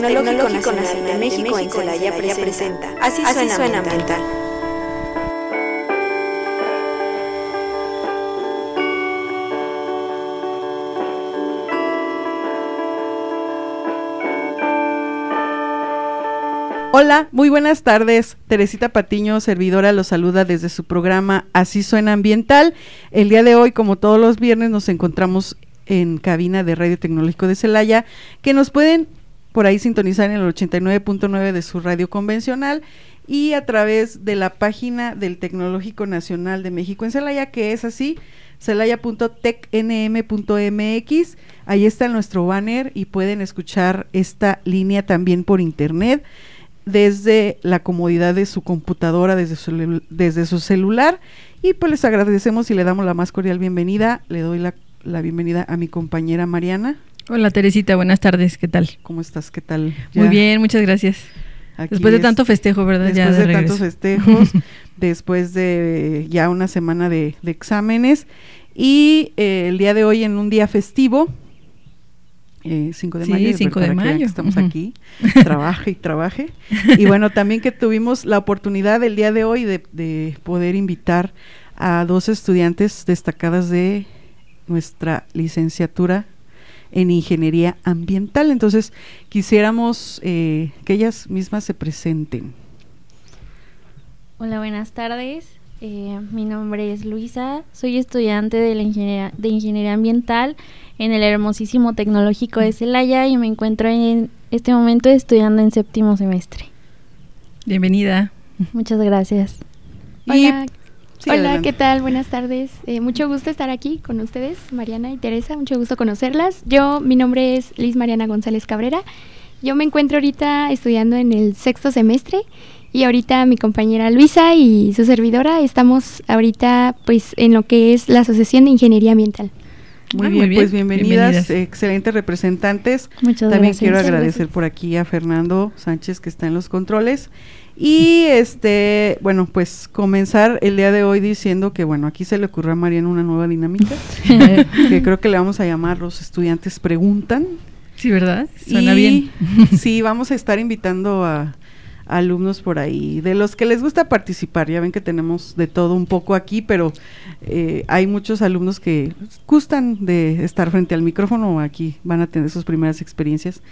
del Tecnológico Nacional de México en Celaya presenta Así suena ambiental. Hola, muy buenas tardes. Teresita Patiño, servidora, los saluda desde su programa Así Suena Ambiental. El día de hoy, como todos los viernes, nos encontramos en cabina de Radio Tecnológico de Celaya, que nos pueden por ahí sintonizar en el 89.9 de su radio convencional y a través de la página del Tecnológico Nacional de México en Celaya, que es así, celaya.tecnm.mx. Ahí está nuestro banner y pueden escuchar esta línea también por internet desde la comodidad de su computadora, desde su, desde su celular. Y pues les agradecemos y le damos la más cordial bienvenida. Le doy la, bienvenida a mi compañera Mariana. Hola Teresita, buenas tardes, ¿qué tal? ¿Cómo estás? ¿Qué tal? Muy bien, muchas gracias. después de tanto festejo, ¿verdad? Después de, tantos festejos, después de ya una semana de, exámenes y eh, el día de hoy en un día festivo, 5 eh, de mayo. 5 de mayo. estamos aquí, trabaje y trabaje. Y bueno, también que tuvimos la oportunidad el día de hoy de, poder invitar a dos estudiantes destacadas de nuestra licenciatura en ingeniería ambiental. Entonces, quisiéramos eh, que ellas mismas se presenten. Hola, buenas tardes. Eh, mi nombre es Luisa, soy estudiante de, la ingeniería, de ingeniería ambiental en el hermosísimo tecnológico de Celaya y me encuentro en este momento estudiando en séptimo semestre. Bienvenida. Muchas gracias. Hola, Hola ¿qué tal? Buenas tardes. Eh, mucho gusto estar aquí con ustedes, Mariana y Teresa. Mucho gusto conocerlas. Yo, mi nombre es Liz Mariana González Cabrera. Yo me encuentro ahorita estudiando en el sexto semestre y ahorita mi compañera Luisa y su servidora estamos ahorita pues en lo que es la Asociación de Ingeniería Ambiental. Muy, bien, pues bienvenidas, excelentes representantes. Muchas También quiero agradecer por aquí a Fernando Sánchez que está en los controles. Y este, bueno, pues comenzar el día de hoy diciendo que bueno, aquí se le ocurrió a Mariana una nueva dinámica, que creo que le vamos a llamar Los estudiantes preguntan. Sí, ¿verdad? Suena bien. sí, vamos a estar invitando a alumnos por ahí, de los que les gusta participar. Ya ven que tenemos de todo un poco aquí, pero eh, hay muchos alumnos que gustan de estar frente al micrófono. Aquí van a tener sus primeras experiencias,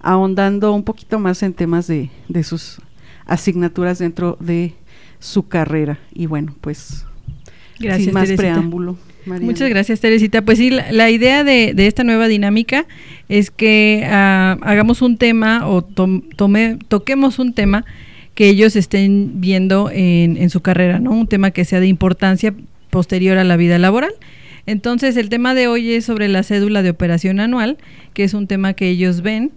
ahondando un poquito más en temas de, de sus asignaturas dentro de su carrera. Y bueno, pues Gracias, sin más preámbulo. Muchas gracias, Teresita. Pues sí, la, idea de, esta nueva dinámica es que ah, hagamos un tema o tome, toquemos un tema que ellos estén viendo en, en, su carrera, ¿no? Un tema que sea de importancia posterior a la vida laboral. Entonces, el tema de hoy es sobre la cédula de operación anual, que es un tema que ellos ven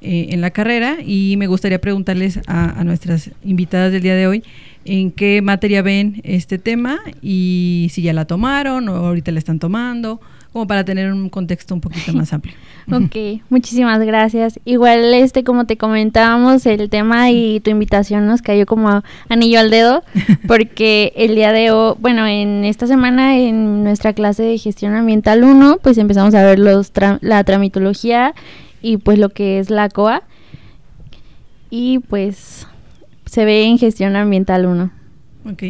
eh, en la carrera y me gustaría preguntarles a, nuestras invitadas del día de hoy en qué materia ven este tema y si ya la tomaron o ahorita la están tomando, como para tener un contexto un poquito más amplio. ok, muchísimas gracias. Igual, este, como te comentábamos, el tema y tu invitación nos cayó como anillo al dedo, porque el día de hoy, bueno, en esta semana en nuestra clase de gestión ambiental 1, pues empezamos a ver los la tramitología y pues lo que es la COA. Y pues se ve en gestión ambiental 1. Ok.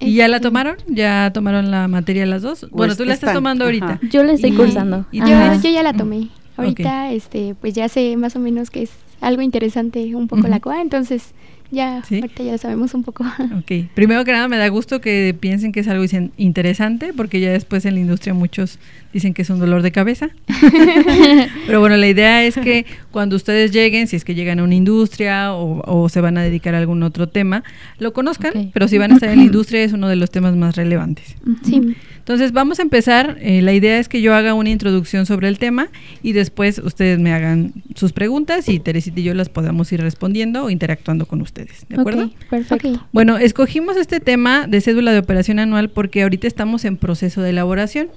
¿Y ya la este, tomaron? ¿Ya tomaron la materia las dos? Bueno, tú la estás tomando ahorita. Yo la estoy cursando. yo, ya la tomé. Ahorita, este, pues ya sé más o menos que es algo interesante un poco la COA, entonces ya, ahorita ya lo sabemos un poco. Ok, primero que nada me da gusto que piensen que es algo interesante, porque ya después en la industria muchos dicen que es un dolor de cabeza. Pero bueno, la idea es que cuando ustedes lleguen, si es que llegan a una industria o, se van a dedicar a algún otro tema, lo conozcan, pero si van a estar en la industria es uno de los temas más relevantes. Sí. Entonces vamos a empezar. Eh, la idea es que yo haga una introducción sobre el tema y después ustedes me hagan sus preguntas y Teresita y yo las podamos ir respondiendo o interactuando con ustedes. ¿De acuerdo? perfecto. Bueno, escogimos este tema de cédula de operación anual porque ahorita estamos en proceso de elaboración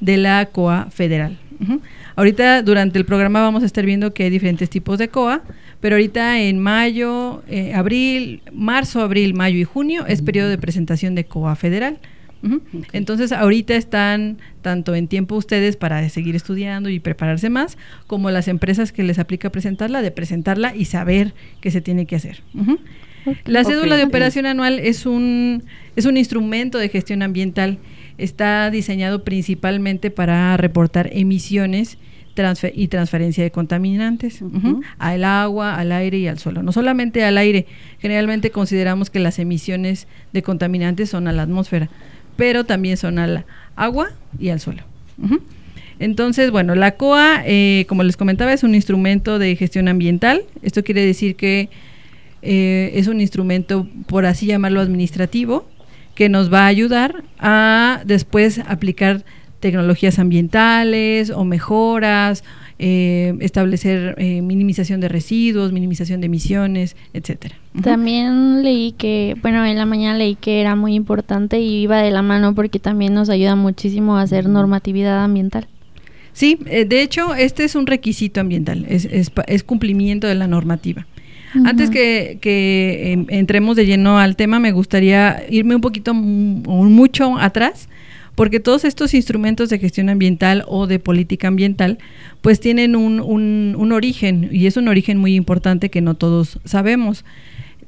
de la COA federal. Ahorita durante el programa vamos a estar viendo que hay diferentes tipos de COA, pero ahorita en mayo, eh, abril, marzo, abril, mayo y junio es periodo de presentación de COA federal. Entonces, ahorita están tanto en tiempo ustedes para seguir estudiando y prepararse más, como las empresas que les aplica presentarla, de presentarla y saber qué se tiene que hacer. La cédula de operación anual es un, es un instrumento de gestión ambiental. Está diseñado principalmente para reportar emisiones y transferencia de contaminantes. Al agua, al aire y al suelo. No solamente al aire, generalmente consideramos que las emisiones de contaminantes son a la atmósfera, pero también son al agua y al suelo. Entonces, bueno, la COA, eh, como les comentaba, es un instrumento de gestión ambiental. Esto quiere decir que eh, es un instrumento, por así llamarlo, administrativo, que nos va a ayudar a después aplicar tecnologías ambientales o mejoras, eh, establecer eh, minimización de residuos, minimización de emisiones, etcétera. También leí que, bueno, en la mañana leí que era muy importante y iba de la mano porque también nos ayuda muchísimo a hacer normatividad ambiental. Sí, eh, de hecho, este es un requisito ambiental, es, es, cumplimiento de la normativa. Antes que, que em, entremos de lleno al tema, me gustaría irme un poquito, mucho atrás porque todos estos instrumentos de gestión ambiental o de política ambiental, pues tienen un, un, origen, y es un origen muy importante que no todos sabemos.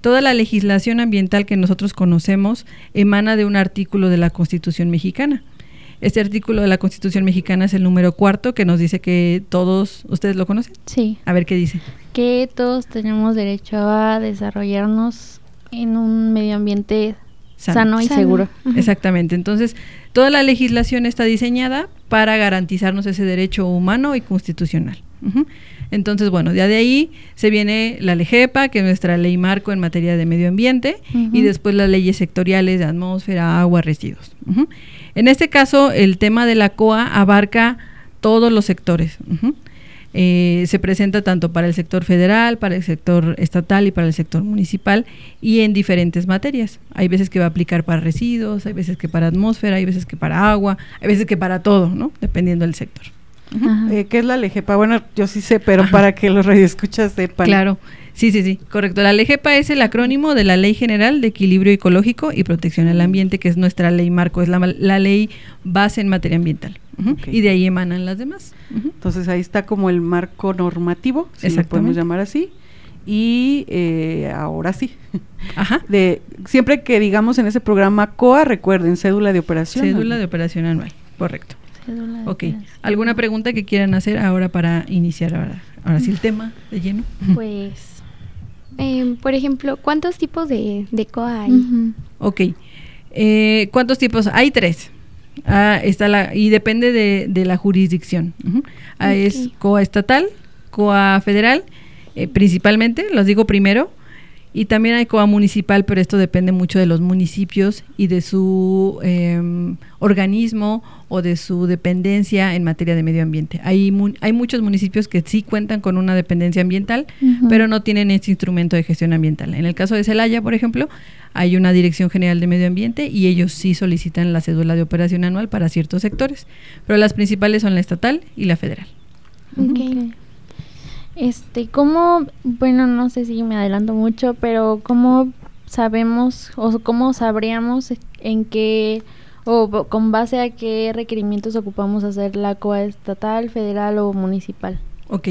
Toda la legislación ambiental que nosotros conocemos emana de un artículo de la Constitución mexicana. Este artículo de la Constitución mexicana es el número cuarto que nos dice que todos, ¿ustedes lo conocen? Sí. A ver qué dice. Que todos tenemos derecho a desarrollarnos en un medio ambiente sano, y seguro. Exactamente. Entonces, toda la legislación está diseñada para garantizarnos ese derecho humano y constitucional. Entonces, bueno, ya de ahí se viene la LEGEPA, que es nuestra ley marco en materia de medio ambiente, y después las leyes sectoriales de atmósfera, agua, residuos. En este caso, el tema de la COA abarca todos los sectores. Eh, se presenta tanto para el sector federal, para el sector estatal y para el sector municipal y en diferentes materias. Hay veces que va a aplicar para residuos, hay veces que para atmósfera, hay veces que para agua, hay veces que para todo, ¿no? Dependiendo del sector. Eh, ¿Qué es la LEGEPA? Bueno, yo sí sé, pero para que los radioescuchas sepan. Claro, sí, sí, sí, correcto. La LEGEPA es el acrónimo de la Ley General de Equilibrio Ecológico y Protección al Ambiente, que es nuestra ley marco, es la, la ley base en materia ambiental. Y de ahí emanan las demás. Entonces ahí está como el marco normativo, si lo podemos llamar así. Y eh, ahora sí. Ajá. De, siempre que digamos en ese programa COA, recuerden, cédula de operación. Cédula de operación anual, correcto. ok. ¿Alguna pregunta que quieran hacer ahora para iniciar ahora, ahora sí el tema de lleno? Pues, em, por ejemplo, ¿cuántos tipos de, COA hay? Ok. Eh, ¿Cuántos tipos? Hay tres. Ah, está la, y depende de, la jurisdicción. Ah, es COA estatal, COA federal, eh, principalmente, los digo primero, y también hay COA municipal, pero esto depende mucho de los municipios y de su em, organismo o de su dependencia en materia de medio ambiente. Hay, hay muchos municipios que sí cuentan con una dependencia ambiental, pero no tienen este instrumento de gestión ambiental. En el caso de Celaya, por ejemplo, hay una Dirección General de Medio Ambiente y ellos sí solicitan la cédula de operación anual para ciertos sectores, pero las principales son la estatal y la federal. Este, ¿cómo, bueno, no sé si me adelanto mucho, pero cómo sabemos o cómo sabríamos en qué o con base a qué requerimientos ocupamos hacer la COA estatal, federal o municipal? Ok.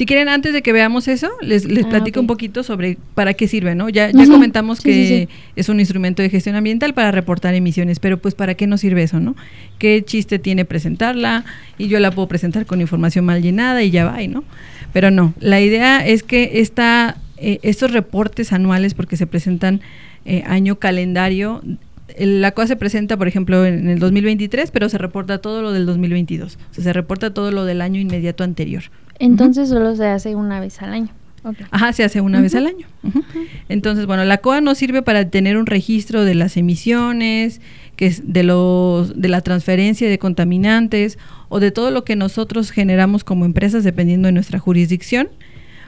Si quieren, antes de que veamos eso, les, les ah, platico un poquito sobre para qué sirve, ¿no? Ya, ya comentamos que es un instrumento de gestión ambiental para reportar emisiones, pero pues ¿para qué nos sirve eso, no? ¿Qué chiste tiene presentarla? Y yo la puedo presentar con información mal llenada y ya va, ¿no? Pero no, la idea es que esta, eh, estos reportes anuales, porque se presentan eh, año calendario, la cosa se presenta, por ejemplo, en el 2023, pero se reporta todo lo del 2022. O sea, se reporta todo lo del año inmediato anterior. Entonces solo se hace una vez al año. Ajá, se hace una vez al año. Entonces, bueno, la COA nos sirve para tener un registro de las emisiones, que es de los de la transferencia de contaminantes o de todo lo que nosotros generamos como empresas dependiendo de nuestra jurisdicción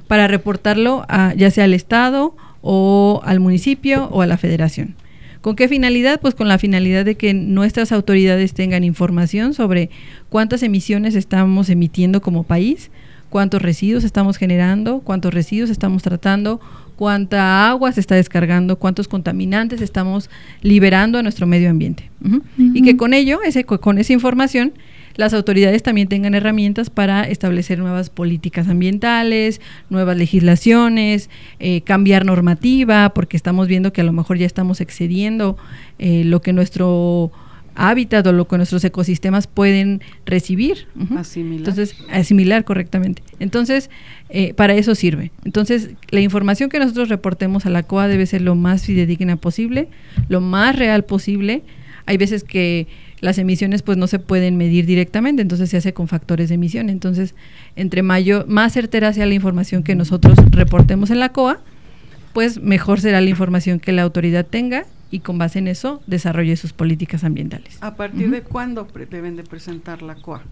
para reportarlo a, ya sea al estado o al municipio o a la federación. ¿Con qué finalidad? Pues con la finalidad de que nuestras autoridades tengan información sobre cuántas emisiones estamos emitiendo como país, cuántos residuos estamos generando, cuántos residuos estamos tratando, cuánta agua se está descargando, cuántos contaminantes estamos liberando a nuestro medio ambiente. Y que con ello, ese, con esa información, las autoridades también tengan herramientas para establecer nuevas políticas ambientales, nuevas legislaciones, eh, cambiar normativa, porque estamos viendo que a lo mejor ya estamos excediendo eh, lo que nuestro hábitat o lo que nuestros ecosistemas pueden recibir. Asimilar. Entonces, asimilar correctamente. Entonces, eh, para eso sirve. Entonces, la información que nosotros reportemos a la COA debe ser lo más fidedigna posible, lo más real posible. Hay veces que las emisiones pues no se pueden medir directamente, entonces se hace con factores de emisión. Entonces, entre mayor, más certera sea la información que nosotros reportemos en la COA, pues mejor será la información que la autoridad tenga y con base en eso desarrolle sus políticas ambientales. ¿A partir de cuándo deben de presentar la COA?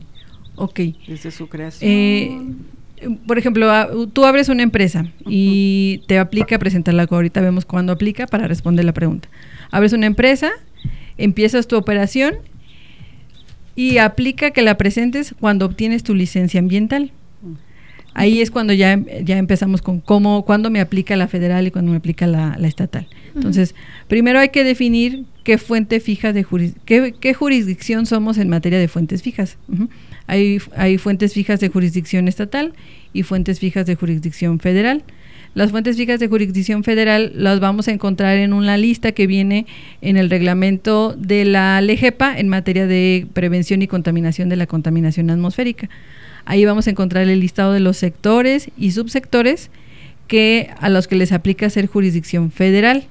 Ok. Desde su creación. Eh, por ejemplo, tú abres una empresa y te aplica presentar la COA. Ahorita vemos cuándo aplica para responder la pregunta. Abres una empresa, empiezas tu operación y aplica que la presentes cuando obtienes tu licencia ambiental. Ahí es cuando ya, ya empezamos con cómo, cuándo me aplica la federal y cuándo me aplica la, estatal. Entonces, primero hay que definir qué fuente fija de qué, qué, jurisdicción somos en materia de fuentes fijas. hay, hay fuentes fijas de jurisdicción estatal y fuentes fijas de jurisdicción federal. Las fuentes fijas de jurisdicción federal las vamos a encontrar en una lista que viene en el reglamento de la LEGEPA en materia de prevención y contaminación de la contaminación atmosférica. Ahí vamos a encontrar el listado de los sectores y subsectores que a los que les aplica ser jurisdicción federal.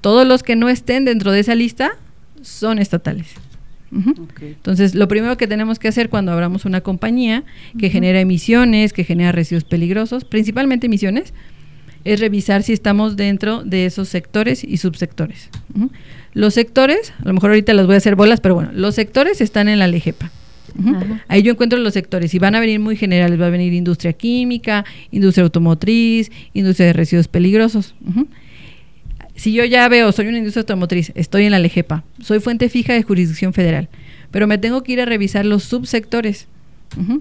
Todos los que no estén dentro de esa lista son estatales. Entonces, lo primero que tenemos que hacer cuando abramos una compañía que genera emisiones, que genera residuos peligrosos, principalmente emisiones, es revisar si estamos dentro de esos sectores y subsectores. Los sectores, a lo mejor ahorita las voy a hacer bolas, pero bueno, los sectores están en la LEGEPA. Ahí yo encuentro los sectores y van a venir muy generales, va a venir industria química, industria automotriz, industria de residuos peligrosos si yo ya veo, soy una industria automotriz, estoy en la LEGEPA, soy fuente fija de jurisdicción federal, pero me tengo que ir a revisar los subsectores,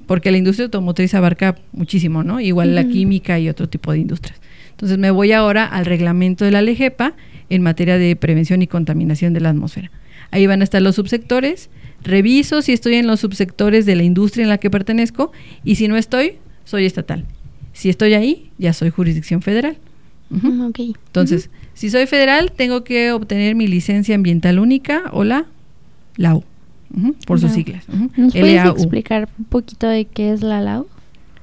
porque la industria automotriz abarca muchísimo, ¿no? Igual la química y otro tipo de industrias. Entonces me voy ahora al reglamento de la LEGEPA en materia de prevención y contaminación de la atmósfera. Ahí van a estar los subsectores, reviso si estoy en los subsectores de la industria en la que pertenezco y si no estoy, soy estatal. Si estoy ahí, ya soy jurisdicción federal. Entonces, si soy federal, tengo que obtener mi licencia ambiental única o la LAU, por sus siglas. ¿Nos puedes explicar un poquito de qué es la LAU?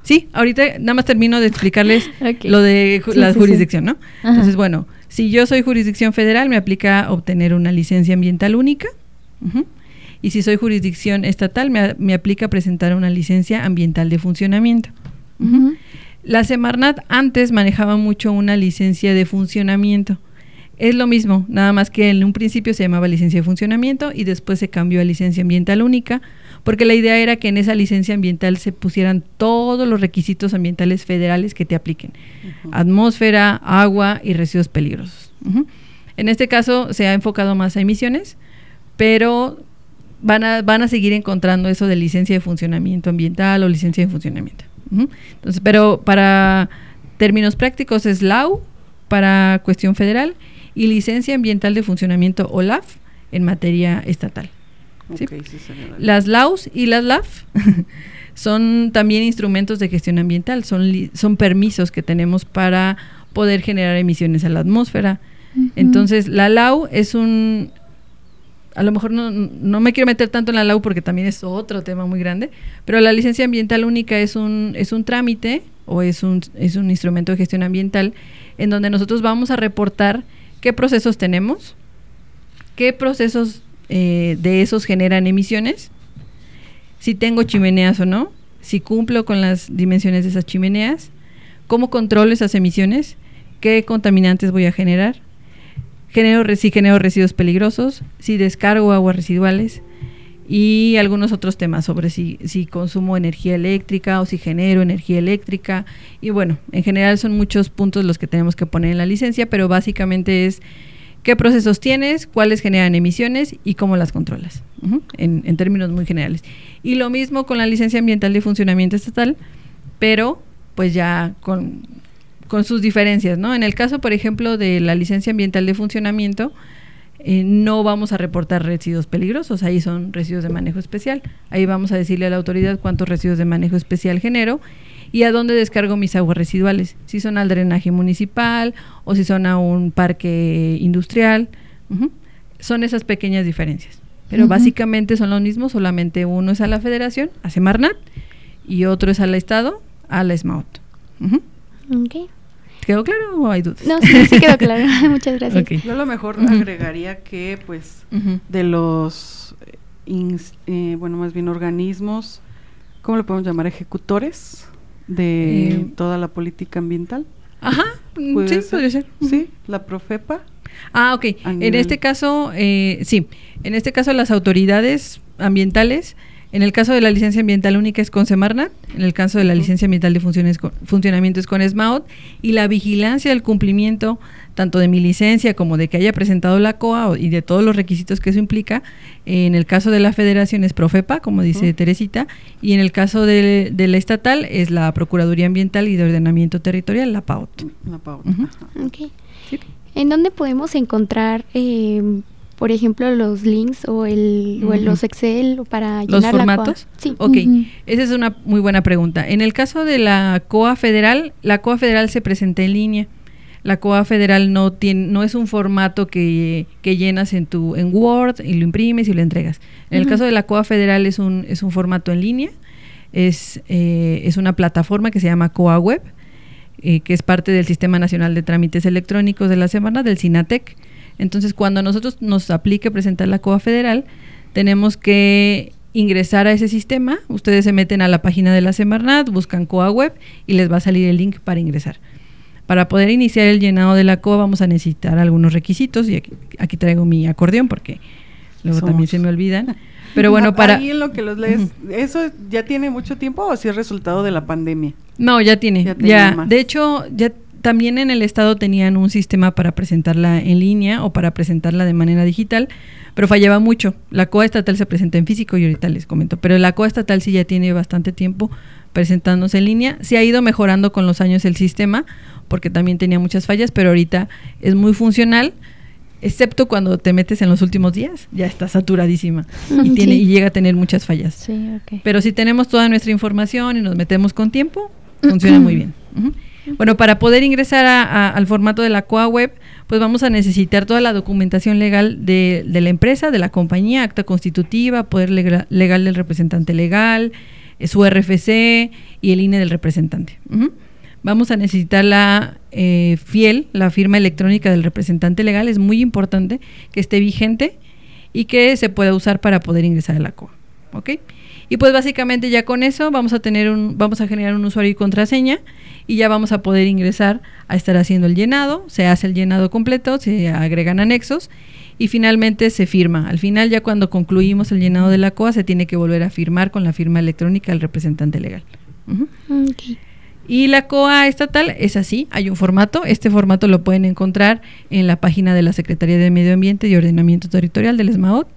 Sí, ahorita nada más termino de explicarles lo de la jurisdicción, ¿no? Entonces, bueno, si yo soy jurisdicción federal, me aplica obtener una licencia ambiental única. Y si soy jurisdicción estatal, me, me, aplica presentar una licencia ambiental de funcionamiento. La Semarnat antes manejaba mucho una licencia de funcionamiento. Es lo mismo, nada más que en un principio se llamaba licencia de funcionamiento y después se cambió a licencia ambiental única, porque la idea era que en esa licencia ambiental se pusieran todos los requisitos ambientales federales que te apliquen. Atmósfera, agua y residuos peligrosos. En este caso se ha enfocado más a emisiones, pero van a, van a seguir encontrando eso de licencia de funcionamiento ambiental o licencia de funcionamiento. Entonces, pero para términos prácticos es LAU para cuestión federal y licencia ambiental de funcionamiento OLAF en materia estatal. las LAUs y las LAF son también instrumentos de gestión ambiental, son, son permisos que tenemos para poder generar emisiones a la atmósfera. Entonces, la LAU es un, a lo mejor no, no, me quiero meter tanto en la LAU porque también es otro tema muy grande, pero la licencia ambiental única es un, es un trámite o es un, es un instrumento de gestión ambiental en donde nosotros vamos a reportar qué procesos tenemos, qué procesos eh, de esos generan emisiones, si tengo chimeneas o no, si cumplo con las dimensiones de esas chimeneas, cómo controlo esas emisiones, qué contaminantes voy a generar, genero, si genero residuos peligrosos, si descargo aguas residuales y algunos otros temas sobre si, si consumo energía eléctrica o si genero energía eléctrica. Y bueno, en general son muchos puntos los que tenemos que poner en la licencia, pero básicamente es qué procesos tienes, cuáles generan emisiones y cómo las controlas, en, en términos muy generales. Y lo mismo con la licencia ambiental de funcionamiento estatal, pero pues ya con con sus diferencias, ¿no? En el caso, por ejemplo, de la licencia ambiental de funcionamiento, eh, no vamos a reportar residuos peligrosos, ahí son residuos de manejo especial. Ahí vamos a decirle a la autoridad cuántos residuos de manejo especial genero y a dónde descargo mis aguas residuales, si son al drenaje municipal o si son a un parque industrial. Son esas pequeñas diferencias. Pero básicamente son los mismos, solamente uno es a la federación, a Semarnat, y otro es al Estado, a la SMAUT. ¿Quedó claro o hay dudas? No, sí, sí quedó claro. Muchas gracias. Yo a lo mejor agregaría que, pues, de los, eh, bueno, más bien organismos, ¿cómo lo podemos llamar? Ejecutores de eh, toda la política ambiental. Ajá, sí, podría ser. Sí, la Profepa. Ah, ok. En este caso, eh, sí, en este caso las autoridades ambientales en el caso de la licencia ambiental única es con Semarnat, en el caso de la licencia ambiental de funciones funcionamiento es con SMAUT y la vigilancia del cumplimiento tanto de mi licencia como de que haya presentado la COA y de todos los requisitos que eso implica. En el caso de la federación es Profepa, como dice Teresita, y en el caso de, la estatal es la Procuraduría Ambiental y de Ordenamiento Territorial, la PAOT. La PAOT. ¿En dónde podemos encontrar eh, por ejemplo, los links o, el, los Excel para llenar ¿Los formatos? La Sí. Ok, esa es una muy buena pregunta. En el caso de la COA federal, la COA federal se presenta en línea. La COA federal no tiene, no es un formato que, llenas en tu en Word y lo imprimes y lo entregas. En el caso de la COA federal es un, es un formato en línea, es, eh, es una plataforma que se llama COA Web, eh, que es parte del Sistema Nacional de Trámites Electrónicos de la semana del SINATEC. Entonces, cuando a nosotros nos aplique presentar la COA federal, tenemos que ingresar a ese sistema. Ustedes se meten a la página de la Semarnat, buscan COA web y les va a salir el link para ingresar. Para poder iniciar el llenado de la COA vamos a necesitar algunos requisitos y aquí, traigo mi acordeón porque luego también se me olvidan. Pero bueno, para... Ahí en lo que los lees, ¿eso ya tiene mucho tiempo o si es resultado de la pandemia? No, ya tiene. Ya, ya. De hecho, ya también en el estado tenían un sistema para presentarla en línea o para presentarla de manera digital, pero fallaba mucho. La COA estatal se presenta en físico y ahorita les comento, pero la COA estatal sí ya tiene bastante tiempo presentándose en línea. Se ha ido mejorando con los años el sistema, porque también tenía muchas fallas, pero ahorita es muy funcional, excepto cuando te metes en los últimos días, ya está saturadísima y, tiene, y llega a tener muchas fallas. Pero si tenemos toda nuestra información y nos metemos con tiempo, funciona muy bien. Bueno, para poder ingresar al formato de la COA web, pues vamos a necesitar toda la documentación legal de, la empresa, de la compañía, acta constitutiva, poder legal, del representante legal, eh, su RFC y el INE del representante. Vamos a necesitar la eh, fiel, la firma electrónica del representante legal, es muy importante que esté vigente y que se pueda usar para poder ingresar a la COA. ¿Ok? Y pues básicamente ya con eso vamos a tener un, vamos a generar un usuario y contraseña y ya vamos a poder ingresar a estar haciendo el llenado, se hace el llenado completo, se agregan anexos y finalmente se firma. Al final ya cuando concluimos el llenado de la COA se tiene que volver a firmar con la firma electrónica del representante legal. Y la COA estatal es así, hay un formato, este formato lo pueden encontrar en la página de la Secretaría de Medio Ambiente y Ordenamiento Territorial del ESMAOT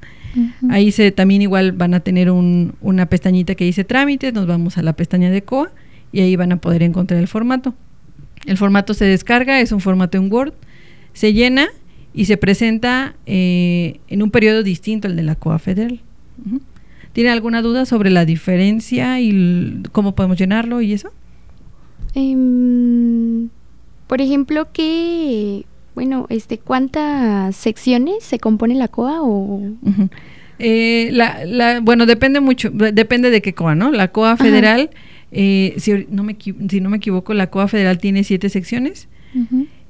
Ahí se, también igual van a tener un, una pestañita que dice trámites, nos vamos a la pestaña de COA y ahí van a poder encontrar el formato. El formato se descarga, es un formato en Word, se llena y se presenta eh, en un periodo distinto al de la COA federal. ¿Tiene alguna duda sobre la diferencia y cómo podemos llenarlo y eso? Em, por ejemplo, ¿qué, bueno, este, ¿cuántas secciones se compone la COA o...? Eh, la, la, bueno, depende mucho, depende de qué COA, ¿no? La COA federal, eh, si, no me, si no me equivoco, la COA federal tiene siete secciones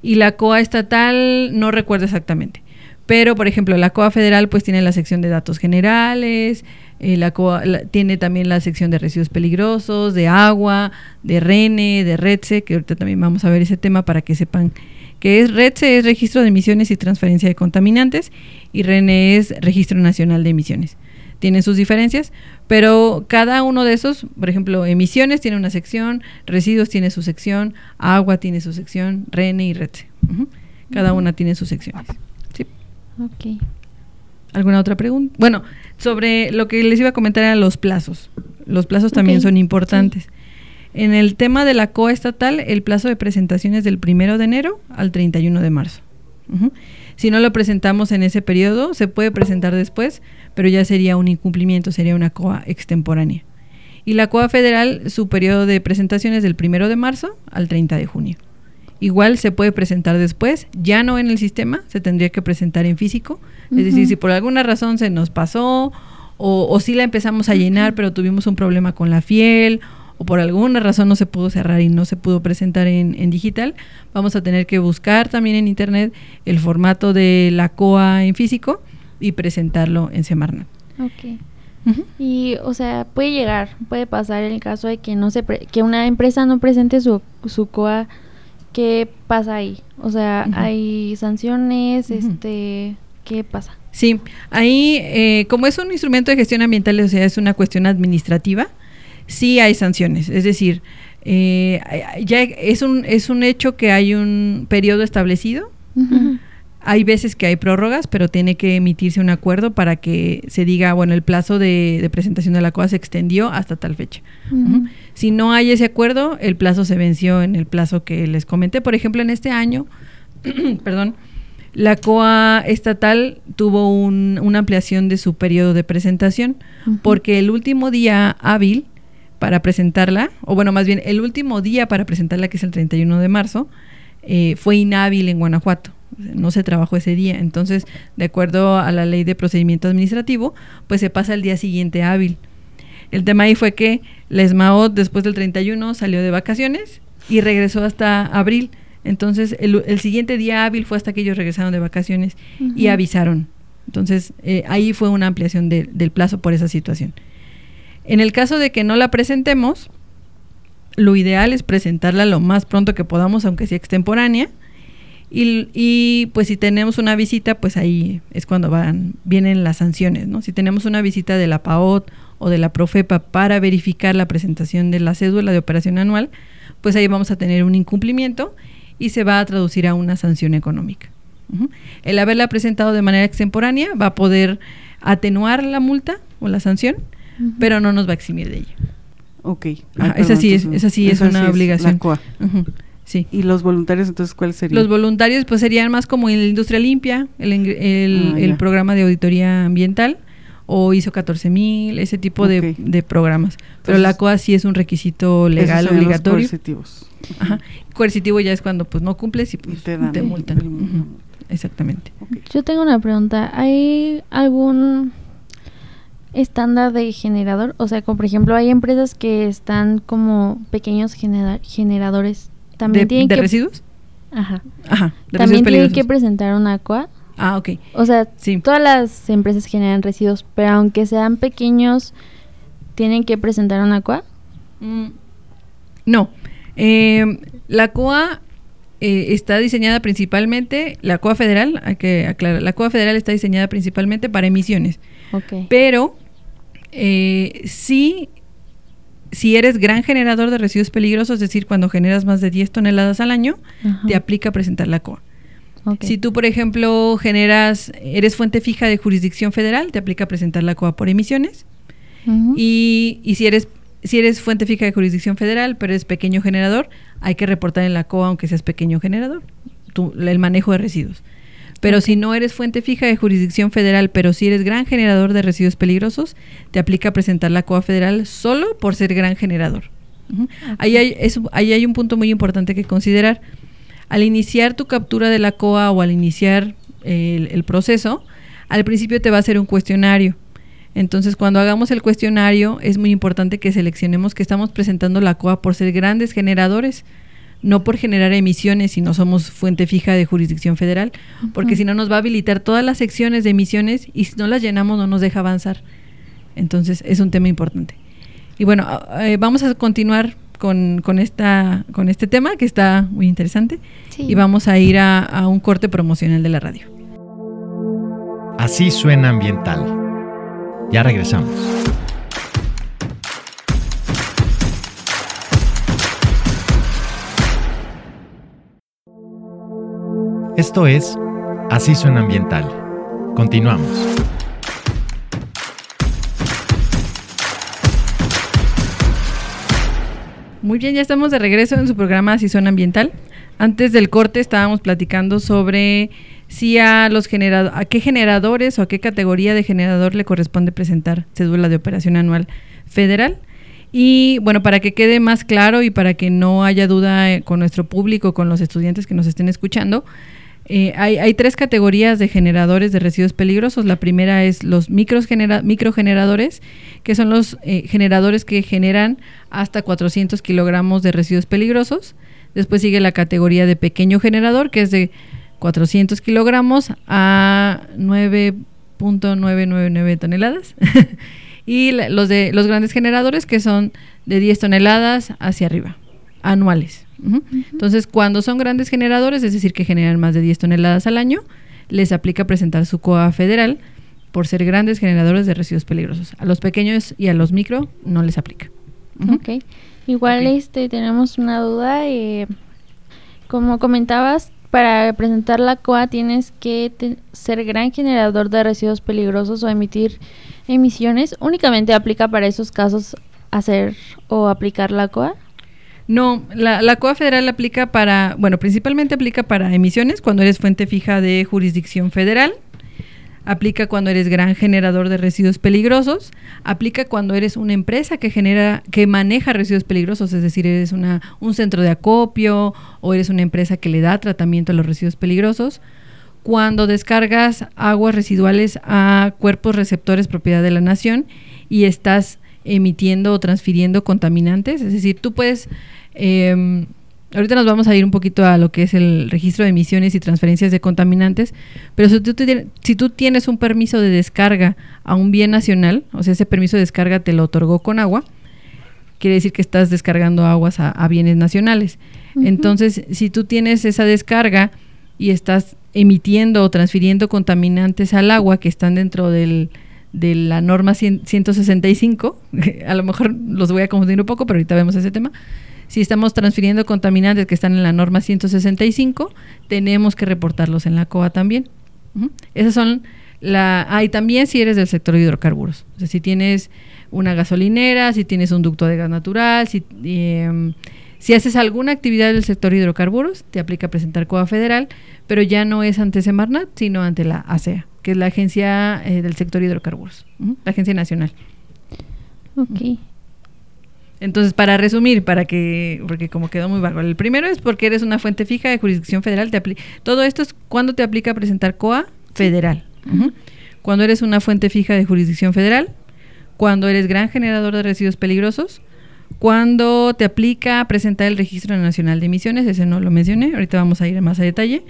y la COA estatal no recuerdo exactamente. Pero, por ejemplo, la COA federal pues tiene la sección de datos generales, eh, la COA tiene también la sección de residuos peligrosos, de agua, de RENE, de REDSE, que ahorita también vamos a ver ese tema para que sepan que es REDSE es Registro de Emisiones y Transferencia de Contaminantes y RENE es Registro Nacional de Emisiones. Tienen sus diferencias, pero cada uno de esos, por ejemplo, emisiones tiene una sección, residuos tiene su sección, agua tiene su sección, RENE y REDSE. Cada una tiene sus secciones. Sí. Ok. ¿Alguna otra pregunta? Bueno, sobre lo que les iba a comentar eran los plazos. Los plazos también son importantes. En el tema de la COA estatal, el plazo de presentación es del primero de enero al 31 de marzo. Si no lo presentamos en ese periodo, se puede presentar después, pero ya sería un incumplimiento, sería una COA extemporánea. Y la COA federal, su periodo de presentación es del primero de marzo al 30 de junio. Igual se puede presentar después, ya no en el sistema, se tendría que presentar en físico. Es decir, si por alguna razón se nos pasó o, si la empezamos a llenar, pero tuvimos un problema con la fiel o por alguna razón no se pudo cerrar y no se pudo presentar en, digital, vamos a tener que buscar también en internet el formato de la COA en físico y presentarlo en Semarnat. Ok. Y, o sea, puede llegar, puede pasar en el caso de que no se que una empresa no presente su, su COA ¿qué pasa ahí? O sea, hay sanciones, este, ¿qué pasa? Sí, ahí, eh, como es un instrumento de gestión ambiental, o sea, es una cuestión administrativa, sí hay sanciones. Es decir, eh, ya es un, es un hecho que hay un periodo establecido. Hay veces que hay prórrogas, pero tiene que emitirse un acuerdo para que se diga, bueno, el plazo de, presentación de la COA se extendió hasta tal fecha. Si no hay ese acuerdo, el plazo se venció en el plazo que les comenté. Por ejemplo, en este año, perdón, la COA estatal tuvo una ampliación de su periodo de presentación porque el último día hábil para presentarla, o bueno, más bien el último día para presentarla, que es el 31 de marzo, eh, fue inhábil en Guanajuato no se trabajó ese día. Entonces, de acuerdo a la ley de procedimiento administrativo, pues se pasa al día siguiente hábil. El tema ahí fue que la ESMAOT después del 31 salió de vacaciones y regresó hasta abril. Entonces, el, siguiente día hábil fue hasta que ellos regresaron de vacaciones y avisaron. Entonces, eh, ahí fue una ampliación del plazo por esa situación. En el caso de que no la presentemos, lo ideal es presentarla lo más pronto que podamos, aunque sea extemporánea, y, pues si tenemos una visita, pues ahí es cuando van, vienen las sanciones, ¿no? Si tenemos una visita de la PAOT o de la Profepa para verificar la presentación de la cédula de operación anual, pues ahí vamos a tener un incumplimiento y se va a traducir a una sanción económica. El haberla presentado de manera extemporánea va a poder atenuar la multa o la sanción, pero no nos va a eximir de ella. Ok. esa sí es, esa sí es una obligación. Sí. ¿Y los voluntarios entonces cuáles serían? Los voluntarios pues serían más como en la industria limpia, el, el, ah, programa de auditoría ambiental o ISO 14000, ese tipo de, programas. Pero la COA sí es un requisito legal obligatorio. coercitivos. Ajá. Coercitivo ya es cuando pues no cumples y pues te, multan. Exactamente. Yo tengo una pregunta. ¿Hay algún estándar de generador? O sea, como por ejemplo, hay empresas que están como pequeños generadores también ¿De, de residuos? Ajá. Ajá. también tienen que presentar una COA. Ah, ok. O sea, todas las empresas generan residuos, pero aunque sean pequeños, ¿tienen que presentar una COA? Mm, no. Eh, la COA eh, está diseñada principalmente, la COA federal, hay que aclarar, la COA federal está diseñada principalmente para emisiones. Ok. Pero eh, sí si eres gran generador de residuos peligrosos, es decir, cuando generas más de 10 toneladas al año, te aplica presentar la COA. Si tú, por ejemplo, generas, eres fuente fija de jurisdicción federal, te aplica presentar la COA por emisiones. y, y, si eres si eres fuente fija de jurisdicción federal, pero eres pequeño generador, hay que reportar en la COA aunque seas pequeño generador, el manejo de residuos. Pero si no eres fuente fija de jurisdicción federal, pero si eres gran generador de residuos peligrosos, te aplica presentar la COA federal solo por ser gran generador. ahí, hay, ahí hay un punto muy importante que considerar. Al iniciar tu captura de la COA o al iniciar el, el proceso, al principio te va a hacer un cuestionario. Entonces, cuando hagamos el cuestionario, es muy importante que seleccionemos que estamos presentando la COA por ser grandes generadores no por generar emisiones si no somos fuente fija de jurisdicción federal, porque si no nos va a habilitar todas las secciones de emisiones y si no las llenamos no nos deja avanzar. Entonces es un tema importante. Y bueno, ah, eh, vamos a continuar con, con, esta, con este tema que está muy interesante y vamos a ir a, a un corte promocional de la radio. Así suena ambiental. Ya regresamos. Esto es Así suena ambiental. Continuamos. Muy bien, ya estamos de regreso en su programa Así Suena Ambiental. Antes del corte estábamos platicando sobre si a los generadores, a qué generadores o a qué categoría de generador le corresponde presentar cédula de operación anual federal. Y bueno, para que quede más claro y para que no haya duda eh, con nuestro público, con los estudiantes que nos estén escuchando, eh, hay, tres categorías de generadores de residuos peligrosos. La primera es los microgeneradores, que son los eh, generadores que generan hasta 400 kilogramos de residuos peligrosos. Después sigue la categoría de pequeño generador, que es de 400 kilogramos a 9.999 toneladas. y los de los grandes generadores, que son de 10 toneladas hacia arriba, anuales. Entonces, cuando son grandes generadores, es decir, que generan más de 10 toneladas al año, les aplica presentar su COA federal por ser grandes generadores de residuos peligrosos. A los pequeños y a los micro no les aplica. Ok. Igual este tenemos una duda. Eh, como comentabas, para presentar la COA tienes que ser gran generador de residuos peligrosos o emitir emisiones. ¿Únicamente aplica para esos casos hacer o aplicar la COA? No, la, la COA federal aplica para, bueno, principalmente aplica para emisiones cuando eres fuente fija de jurisdicción federal, aplica cuando eres gran generador de residuos peligrosos, aplica cuando eres una empresa que genera, que maneja residuos peligrosos, es decir, eres una, un centro de acopio o eres una empresa que le da tratamiento a los residuos peligrosos, cuando descargas aguas residuales a cuerpos receptores propiedad de la nación y estás emitiendo o transfiriendo contaminantes. Es decir, tú puedes... Em, ahorita nos vamos a ir un poquito a lo que es el registro de emisiones y transferencias de contaminantes, pero si tú, si tú tienes un permiso de descarga a un bien nacional, o sea, ese permiso de descarga te lo otorgó con agua, quiere decir que estás descargando aguas a, bienes nacionales. Entonces, si tú tienes esa descarga y estás emitiendo o transfiriendo contaminantes al agua que están dentro del, de la norma 165, a lo mejor los voy a confundir un poco, pero ahorita vemos ese tema. Si estamos transfiriendo contaminantes que están en la norma 165, tenemos que reportarlos en la COA también. Esas son la... Ah, y también si eres del sector de hidrocarburos. Si tienes una gasolinera, si tienes un ducto de gas natural, si, em, si haces alguna actividad del sector hidrocarburos, te aplica presentar COA federal, pero ya no es ante Semarnat, sino ante la ASEA que es la agencia eh, del sector hidrocarburos, la agencia nacional. Ok. Entonces, para resumir, para que, porque como quedó muy vago, el primero es porque eres una fuente fija de jurisdicción federal. Te todo esto es cuando te aplica presentar COA federal. Cuando eres una fuente fija de jurisdicción federal, cuando eres gran generador de residuos peligrosos, cuando te aplica presentar el registro nacional de emisiones, ese no lo mencioné, ahorita vamos a ir más a detalle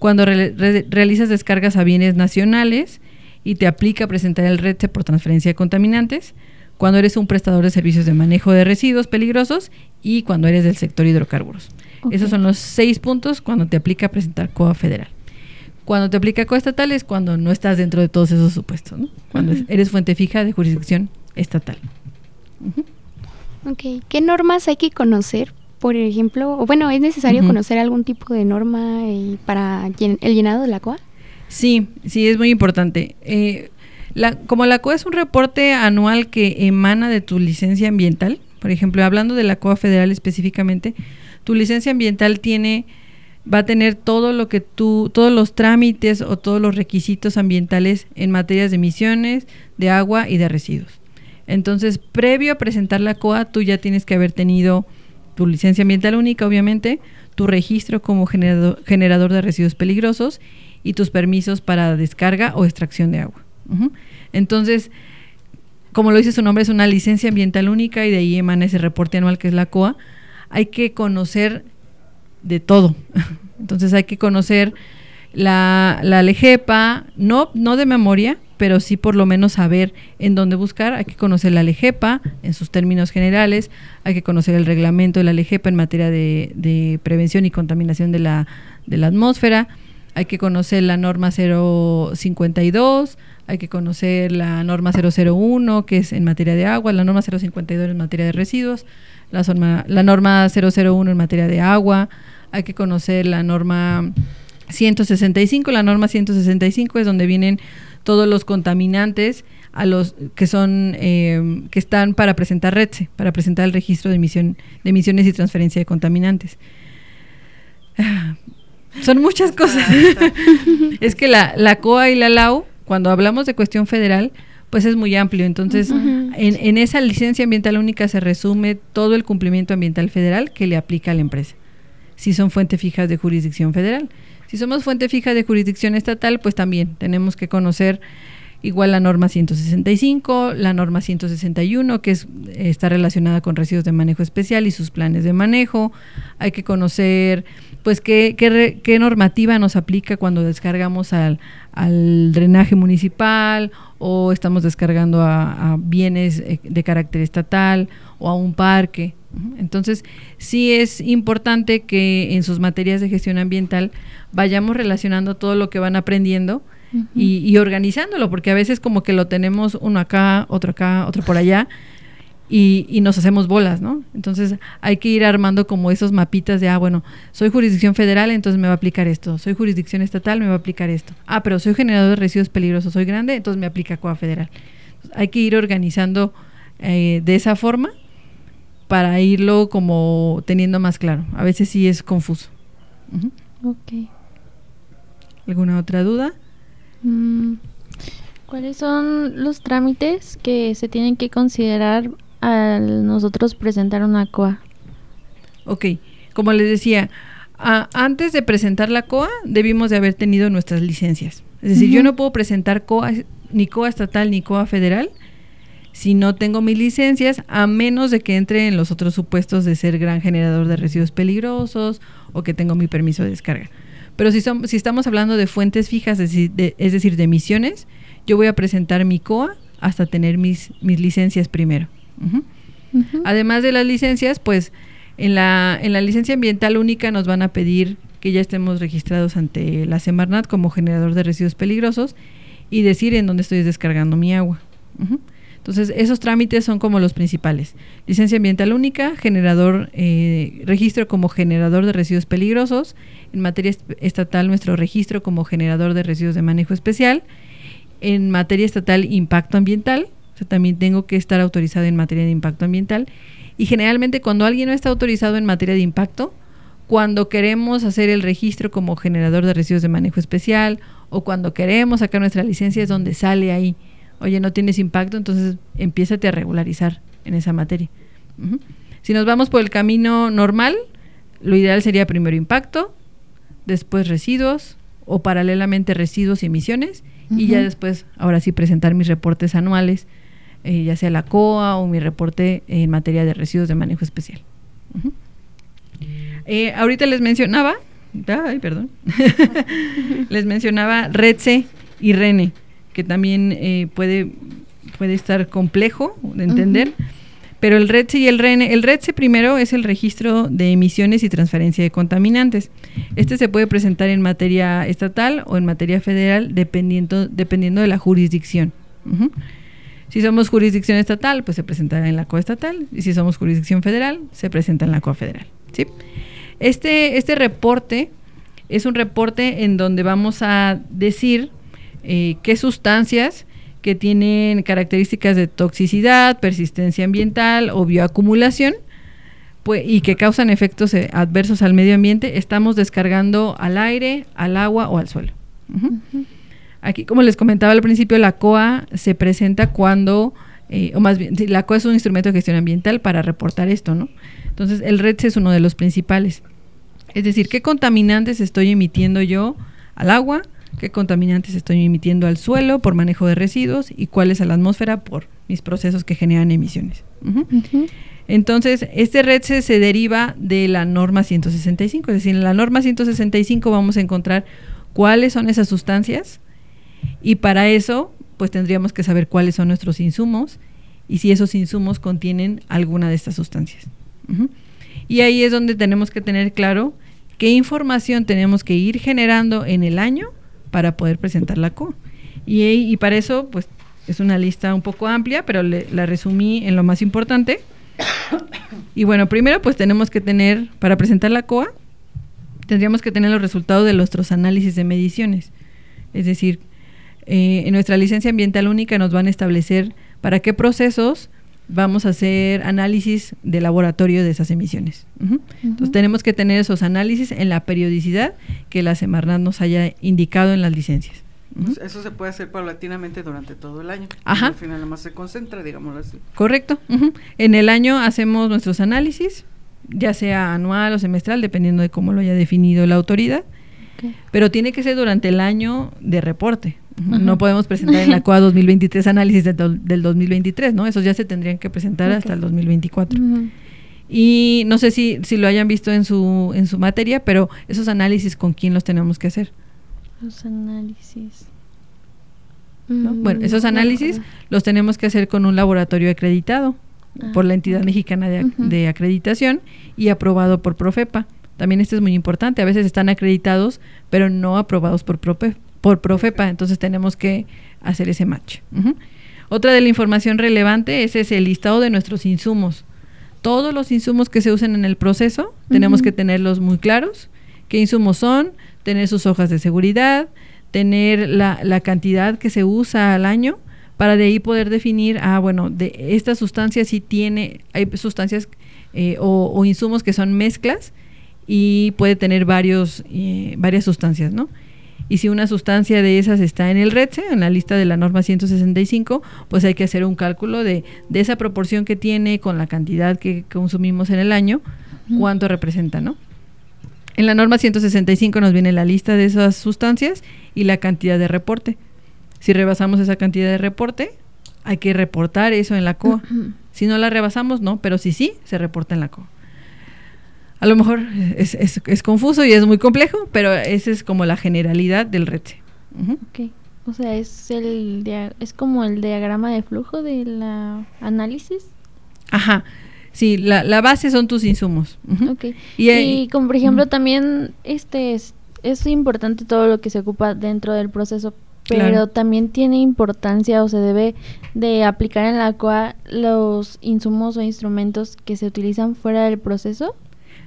cuando realizas descargas a bienes nacionales y te aplica presentar el RETSE por transferencia de contaminantes, cuando eres un prestador de servicios de manejo de residuos peligrosos y cuando eres del sector hidrocarburos. Esos son los seis puntos cuando te aplica presentar COA federal. Cuando te aplica COA estatal es cuando no estás dentro de todos esos supuestos, ¿no? Cuando eres fuente fija de jurisdicción estatal. Ok, ¿qué normas hay que conocer por ejemplo, o bueno, ¿es necesario conocer algún tipo de norma y para el llenado de la COA? Sí, sí, es muy importante. Eh, la, como la COA es un reporte anual que emana de tu licencia ambiental, por ejemplo, hablando de la COA federal específicamente, tu licencia ambiental tiene va a tener todo lo que tú, todos los trámites o todos los requisitos ambientales en materias de emisiones, de agua y de residuos. Entonces, previo a presentar la COA, tú ya tienes que haber tenido tu licencia ambiental única, obviamente, tu registro como generador, de residuos peligrosos y tus permisos para descarga o extracción de agua. Entonces, como lo dice su nombre, es una licencia ambiental única y de ahí emana ese reporte anual que es la COA. Hay que conocer de todo. Entonces hay que conocer la, la LEGEPA, no, no de memoria, pero sí por lo menos saber en dónde buscar. Hay que conocer la LEGEPA en sus términos generales, hay que conocer el reglamento de la LEGEPA en materia de, prevención y contaminación de la, de la atmósfera, hay que conocer la norma 052, hay que conocer la norma 001, que es en materia de agua, la norma 052 en materia de residuos, la, norma, la norma 001 en materia de agua, hay que conocer la norma 165, la norma 165 es donde vienen todos los contaminantes a los que son eh, que están para presentar RETSE, para presentar el registro de emisión de emisiones y transferencia de contaminantes. Son muchas cosas. es que la, la COA y la LAU, cuando hablamos de cuestión federal, pues es muy amplio. Entonces, en, en, esa licencia ambiental única se resume todo el cumplimiento ambiental federal que le aplica a la empresa, si son fuentes fijas de jurisdicción federal. Si somos fuente fija de jurisdicción estatal, pues también tenemos que conocer igual la norma 165, la norma 161, que es, está relacionada con residuos de manejo especial y sus planes de manejo. Hay que conocer, pues, qué, qué, normativa nos aplica cuando descargamos al, drenaje municipal o estamos descargando a, bienes eh, de carácter estatal o a un parque. Entonces, sí es importante que en sus materias de gestión ambiental vayamos relacionando todo lo que van aprendiendo y, organizándolo, porque a veces como que lo tenemos uno acá, otro acá, otro por allá, y, nos hacemos bolas, ¿no? Entonces hay que ir armando como esos mapitas de, ah, bueno, soy jurisdicción federal, entonces me va a aplicar esto, soy jurisdicción estatal, me va a aplicar esto. Ah, pero soy generador de residuos peligrosos, soy grande, entonces me aplica COA federal. hay que ir organizando eh, de esa forma para irlo como teniendo más claro. A veces sí es confuso. Ok. ¿Alguna otra duda? Mm, ¿Cuáles son los trámites que se tienen que considerar al nosotros presentar una COA? Ok, como les decía, antes de presentar la COA debimos de haber tenido nuestras licencias. Es decir, yo no puedo presentar COA, ni COA estatal ni COA federal si no tengo mis licencias, a menos de que entre en los otros supuestos de ser gran generador de residuos peligrosos o que tengo mi permiso de descarga. Pero si, son, si estamos hablando de fuentes fijas, es decir, de, emisiones, yo voy a presentar mi COA hasta tener mis, mis licencias primero. Además de las licencias, pues en la, en la licencia ambiental única nos van a pedir que ya estemos registrados ante la Semarnat como generador de residuos peligrosos y decir en dónde estoy descargando mi agua. Entonces, esos trámites son como los principales. Licencia ambiental única, generador, eh, registro como generador de residuos peligrosos. En materia estatal, nuestro registro como generador de residuos de manejo especial. En materia estatal, impacto ambiental. O sea, también tengo que estar autorizado en materia de impacto ambiental. Y generalmente cuando alguien no está autorizado en materia de impacto, cuando queremos hacer el registro como generador de residuos de manejo especial o cuando queremos sacar nuestra licencia es donde sale ahí oye, no tienes impacto, entonces empiézate a regularizar en esa materia. Si nos vamos por el camino normal, lo ideal sería primero impacto, después residuos o paralelamente residuos y emisiones y ya después, ahora sí, presentar mis reportes anuales, eh, ya sea la COA o mi reporte en materia de residuos de manejo especial. Eh, ahorita les mencionaba, ay, perdón, les mencionaba REDSE y RENE que también eh, puede, puede estar complejo de entender. Pero el REDSE y el RENE, el REDSE primero es el registro de emisiones y transferencia de contaminantes. Este se puede presentar en materia estatal o en materia federal dependiendo, dependiendo de la jurisdicción. Si somos jurisdicción estatal, pues se presentará en la COA estatal. Y si somos jurisdicción federal, se presenta en la COA federal. ¿sí? Este, este reporte es un reporte en donde vamos a decir eh, qué sustancias que tienen características de toxicidad, persistencia ambiental o bioacumulación pues, y que causan efectos eh, adversos al medio ambiente, estamos descargando al aire, al agua o al suelo. Aquí, como les comentaba al principio, la COA se presenta cuando, eh, o más bien, la COA es un instrumento de gestión ambiental para reportar esto, ¿no? Entonces, el REDS es uno de los principales. Es decir, ¿qué contaminantes estoy emitiendo yo al agua, qué contaminantes estoy emitiendo al suelo por manejo de residuos y cuáles a la atmósfera por mis procesos que generan emisiones. Entonces, este red se, deriva de la norma 165, es decir, en la norma 165 vamos a encontrar cuáles son esas sustancias y para eso pues tendríamos que saber cuáles son nuestros insumos y si esos insumos contienen alguna de estas sustancias. Y ahí es donde tenemos que tener claro qué información tenemos que ir generando en el año para poder presentar la CO. Y, para eso, pues es una lista un poco amplia, pero la resumí en lo más importante. Y bueno, primero pues tenemos que tener, para presentar la COA, tendríamos que tener los resultados de nuestros análisis de mediciones. Es decir, eh, en nuestra licencia ambiental única nos van a establecer para qué procesos vamos a hacer análisis de laboratorio de esas emisiones. Entonces tenemos que tener esos análisis en la periodicidad que la Semarnat nos haya indicado en las licencias. Pues eso se puede hacer paulatinamente durante todo el año. Ajá. Al final más se concentra, digámoslo así. Correcto. En el año hacemos nuestros análisis, ya sea anual o semestral, dependiendo de cómo lo haya definido la autoridad. Pero tiene que ser durante el año de reporte. No podemos presentar en la COA 2023 análisis del 2023, ¿no? Esos ya se tendrían que presentar hasta el 2024. Y no sé si, si lo hayan visto en su, en su materia, pero esos análisis, ¿con quién los tenemos que hacer? Los análisis. Mm, bueno, esos análisis los tenemos que hacer con un laboratorio acreditado ah, por la entidad mexicana de, de, acreditación y aprobado por Profepa. También esto es muy importante. A veces están acreditados, pero no aprobados por, Profe, por Profepa. Entonces tenemos que hacer ese match. Otra de la información relevante es ese listado de nuestros insumos. Todos los insumos que se usan en el proceso tenemos que tenerlos muy claros. ¿Qué insumos son? Tener sus hojas de seguridad, tener la, la cantidad que se usa al año para de ahí poder definir, ah, bueno, de esta sustancia sí tiene, hay sustancias eh, o, insumos que son mezclas y puede tener varios, eh, varias sustancias, ¿no? Y si una sustancia de esas está en el RETSE, en la lista de la norma 165, pues hay que hacer un cálculo de, de esa proporción que tiene con la cantidad que consumimos en el año, cuánto representa, ¿no? En la norma 165 nos viene la lista de esas sustancias y la cantidad de reporte. Si rebasamos esa cantidad de reporte, hay que reportar eso en la COA. Si no la rebasamos, no, pero si sí, se reporta en la COA a lo mejor es, es, confuso y es muy complejo, pero esa es como la generalidad del RETE. Ok. O sea, es el es como el diagrama de flujo de la análisis. Ajá. Sí, la, la base son tus insumos. Ok. Y, como por ejemplo también este es, es importante todo lo que se ocupa dentro del proceso, pero también tiene importancia o se debe de aplicar en la COA los insumos o instrumentos que se utilizan fuera del proceso.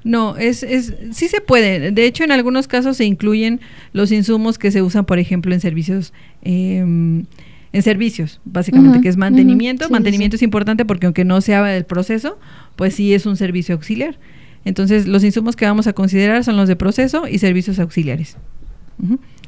No, es, es, sí se puede. De hecho, en algunos casos se incluyen los insumos que se usan, por ejemplo, en servicios, em, en servicios, básicamente, que es mantenimiento. mantenimiento es importante porque aunque no se habla del proceso, pues sí es un servicio auxiliar. Entonces, los insumos que vamos a considerar son los de proceso y servicios auxiliares,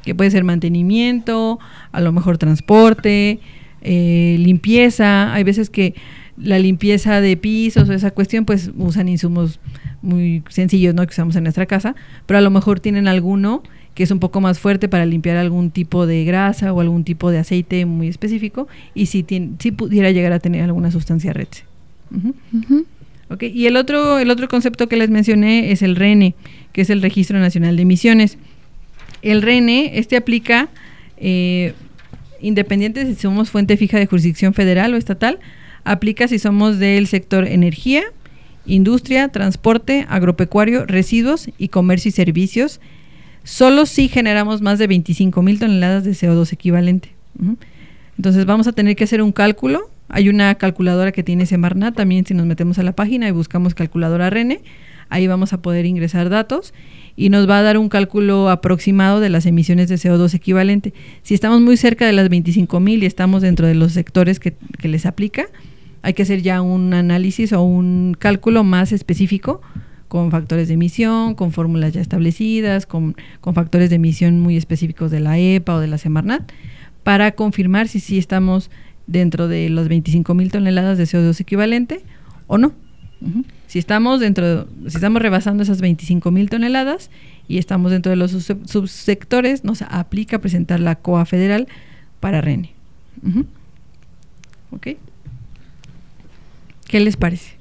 que puede ser mantenimiento, a lo mejor transporte, eh, limpieza. Hay veces que la limpieza de pisos o esa cuestión, pues usan insumos muy sencillos, ¿no? Que usamos en nuestra casa, pero a lo mejor tienen alguno que es un poco más fuerte para limpiar algún tipo de grasa o algún tipo de aceite muy específico y si, tiene, si pudiera llegar a tener alguna sustancia red. Y el otro, el otro concepto que les mencioné es el RENE, que es el Registro Nacional de Emisiones. El RENE, este aplica eh, independiente si somos fuente fija de jurisdicción federal o estatal, aplica si somos del sector energía, industria, transporte, agropecuario, residuos y comercio y servicios, solo si generamos más de 25 mil toneladas de CO2 equivalente. Entonces vamos a tener que hacer un cálculo. Hay una calculadora que tiene Semarnat, también si nos metemos a la página y buscamos calculadora RENE, ahí vamos a poder ingresar datos y nos va a dar un cálculo aproximado de las emisiones de CO2 equivalente. Si estamos muy cerca de las 25 mil y estamos dentro de los sectores que, que les aplica, hay que hacer ya un análisis o un cálculo más específico con factores de emisión, con fórmulas ya establecidas, con, factores de emisión muy específicos de la EPA o de la Semarnat, para confirmar si sí estamos dentro de los 25 mil toneladas de CO2 equivalente o no. Si estamos dentro, si estamos rebasando esas 25 mil toneladas y estamos dentro de los subsectores, nos aplica presentar la COA federal para RENE. ¿Ok? ¿Qué les parece?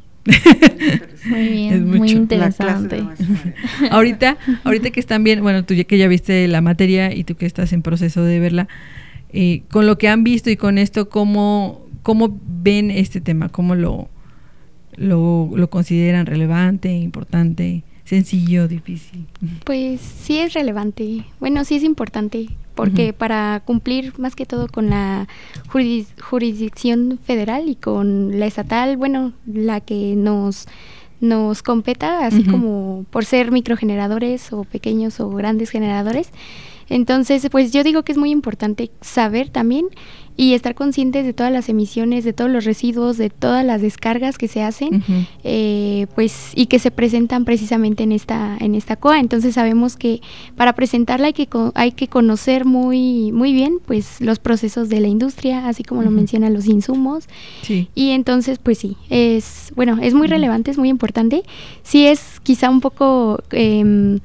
Muy bien, muy interesante. ahorita, ahorita que están bien, bueno, tú ya que ya viste la materia y tú que estás en proceso de verla, eh, con lo que han visto y con esto, ¿cómo, cómo ven este tema? ¿Cómo lo, lo, lo consideran relevante, importante, sencillo, difícil? Pues sí es relevante. Bueno, sí es importante porque para cumplir más que todo con la jurisdicción federal y con la estatal, bueno, la que nos nos competa, así como por ser microgeneradores o pequeños o grandes generadores, Entonces, pues yo digo que es muy importante saber también y estar conscientes de todas las emisiones, de todos los residuos, de todas las descargas que se hacen, eh, pues y que se presentan precisamente en esta en esta coa. Entonces sabemos que para presentarla hay que hay que conocer muy muy bien, pues los procesos de la industria, así como lo mencionan los insumos. Sí. Y entonces, pues sí, es bueno, es muy relevante, es muy importante. Sí es quizá un poco eh,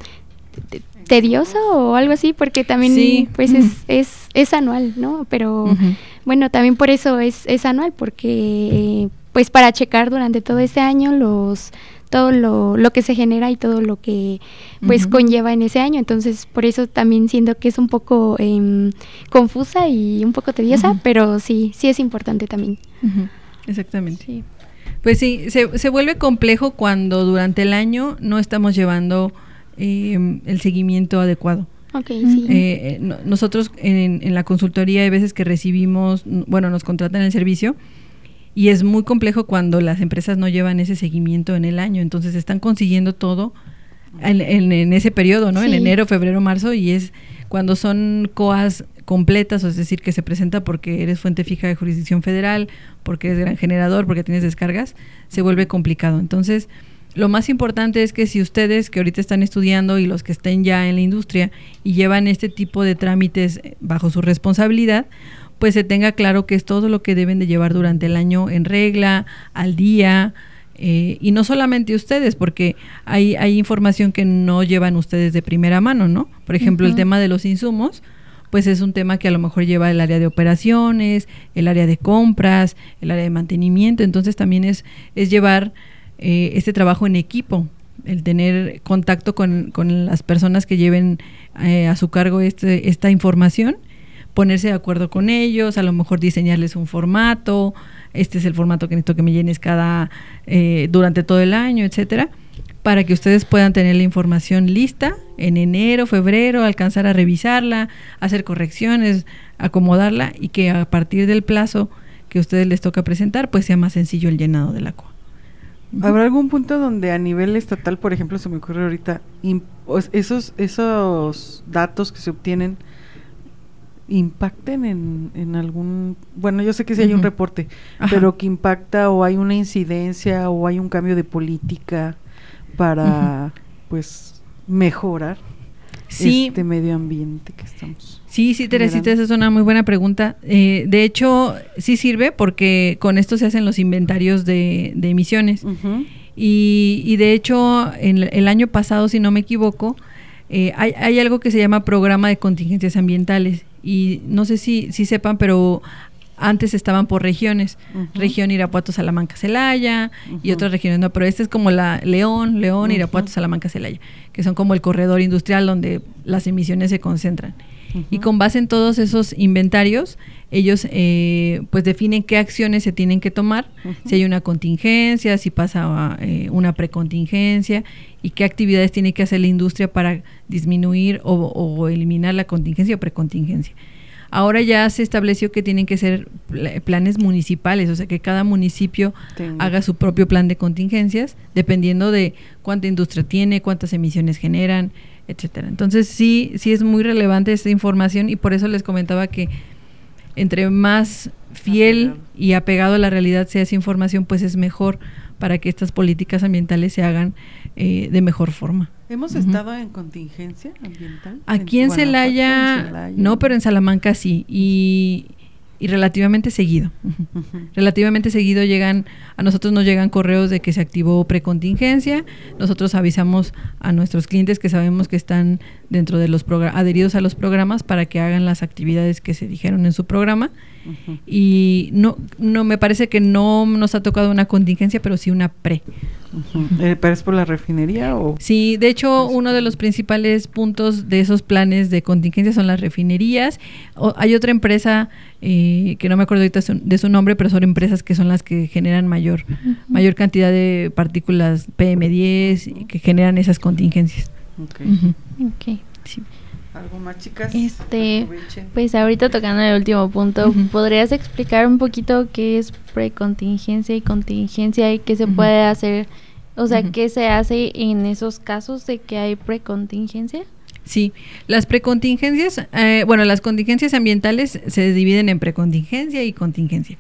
tedioso o algo así, porque también pues es, es, es, anual, ¿no? Pero bueno, también por eso es, es anual, porque pues para checar durante todo este año los todo lo, lo que se genera y todo lo que pues conlleva en ese año. Entonces, por eso también siento que es un poco em, confusa y un poco tediosa, pero sí, sí es importante también. Exactamente. Pues sí, se, se vuelve complejo cuando durante el año no estamos llevando Em, el seguimiento adecuado. Okay, sí. Eh, nosotros en, la consultoría hay veces que recibimos, bueno, nos contratan el servicio y es muy complejo cuando las empresas no llevan ese seguimiento en el año, entonces están consiguiendo todo en, ese periodo, ¿no? En enero, febrero, marzo y es cuando son COAS completas, es decir, que se presenta porque eres fuente fija de jurisdicción federal, porque eres gran generador, porque tienes descargas, se vuelve complicado. Entonces, lo más importante es que si ustedes que ahorita están estudiando y los que estén ya en la industria y llevan este tipo de trámites bajo su responsabilidad, pues se tenga claro que es todo lo que deben de llevar durante el año en regla, al día, eh, y no solamente ustedes, porque hay, hay información que no llevan ustedes de primera mano, ¿no? Por ejemplo, el tema de los insumos, pues es un tema que a lo mejor lleva el área de operaciones, el área de compras, el área de mantenimiento, entonces también es, es llevar eh, este trabajo en equipo, el tener contacto con, las personas que lleven eh, a su cargo este, esta información, ponerse de acuerdo con ellos, a lo mejor diseñarles un formato, este es el formato que necesito que me llenes cada eh, durante todo el año, etcétera, para que ustedes puedan tener la información lista en enero, febrero, alcanzar a revisarla, hacer correcciones, acomodarla y que a partir del plazo que a ustedes les toca presentar, pues sea más sencillo el llenado de la COA. ¿Habrá algún punto donde a nivel estatal, por ejemplo, se me ocurre ahorita, esos, esos datos que se obtienen impacten en, en algún... Bueno, yo sé que sí hay un reporte, pero que impacta o hay una incidencia o hay un cambio de política para, pues, mejorar este medio ambiente que estamos. Sí, sí, Teresita, esa es una muy buena pregunta. Eh, de hecho, sí sirve porque con esto se hacen los inventarios de, emisiones. y, de hecho, en el año pasado, si no me equivoco, eh, hay, hay, algo que se llama programa de contingencias ambientales. Y no sé si, si sepan, pero antes estaban por regiones, región Irapuato, Salamanca, Celaya y otras regiones, no, pero esta es como la León, León, Irapuato, Salamanca, Celaya, que son como el corredor industrial donde las emisiones se concentran. Y con base en todos esos inventarios, ellos eh, pues definen qué acciones se tienen que tomar, si hay una contingencia, si pasa eh, una precontingencia y qué actividades tiene que hacer la industria para disminuir o, o eliminar la contingencia o precontingencia. Ahora ya se estableció que tienen que ser planes municipales, o sea, que cada municipio haga su propio plan de contingencias, dependiendo de cuánta industria tiene, cuántas emisiones generan, etcétera. Entonces sí, sí es muy relevante esta información y por eso les comentaba que entre más fiel y apegado a la realidad sea esa información, pues es mejor para que estas políticas ambientales se hagan eh, de mejor forma. ¿Hemos estado en contingencia ambiental? Aquí en, Celaya, no, pero en Salamanca sí. Y, y relativamente seguido. Relativamente seguido llegan, a nosotros nos llegan correos de que se activó precontingencia, nosotros avisamos a nuestros clientes que sabemos que están dentro de los adheridos a los programas para que hagan las actividades que se dijeron en su programa y no, no me parece que no nos ha tocado una contingencia, pero sí una pre. Eh, ¿Pero es por la refinería o...? Sí, de hecho uno de los principales puntos de esos planes de contingencia son las refinerías. hay otra empresa eh, que no me acuerdo ahorita de su nombre, pero son empresas que son las que generan mayor, mayor cantidad de partículas PM10 y que generan esas contingencias. Ok. Sí. ¿Algo más, chicas? Este, pues ahorita tocando el último punto, ¿podrías explicar un poquito qué es precontingencia y contingencia y qué se puede hacer? O sea, ¿qué se hace en esos casos de que hay precontingencia? Sí, las precontingencias, eh, bueno, las contingencias ambientales se dividen en precontingencia y contingencia.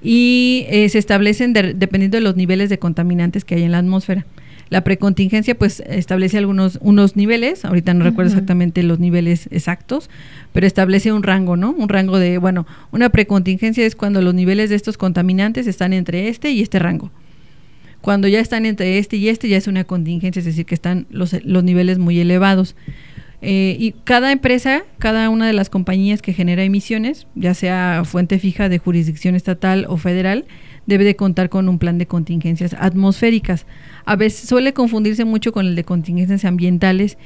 Y eh, se establecen dependiendo de los niveles de contaminantes que hay en la atmósfera. La precontingencia pues establece algunos unos niveles, ahorita no recuerdo exactamente los niveles exactos, pero establece un rango, ¿no? Un rango de, bueno, una precontingencia es cuando los niveles de estos contaminantes están entre este y este rango. Cuando ya están entre este y este ya es una contingencia, es decir, que están los, los niveles muy elevados. Eh, y cada empresa, cada una de las compañías que genera emisiones, ya sea fuente fija de jurisdicción estatal o federal, debe de contar con un plan de contingencias atmosféricas. A veces suele confundirse mucho con el de contingencias ambientales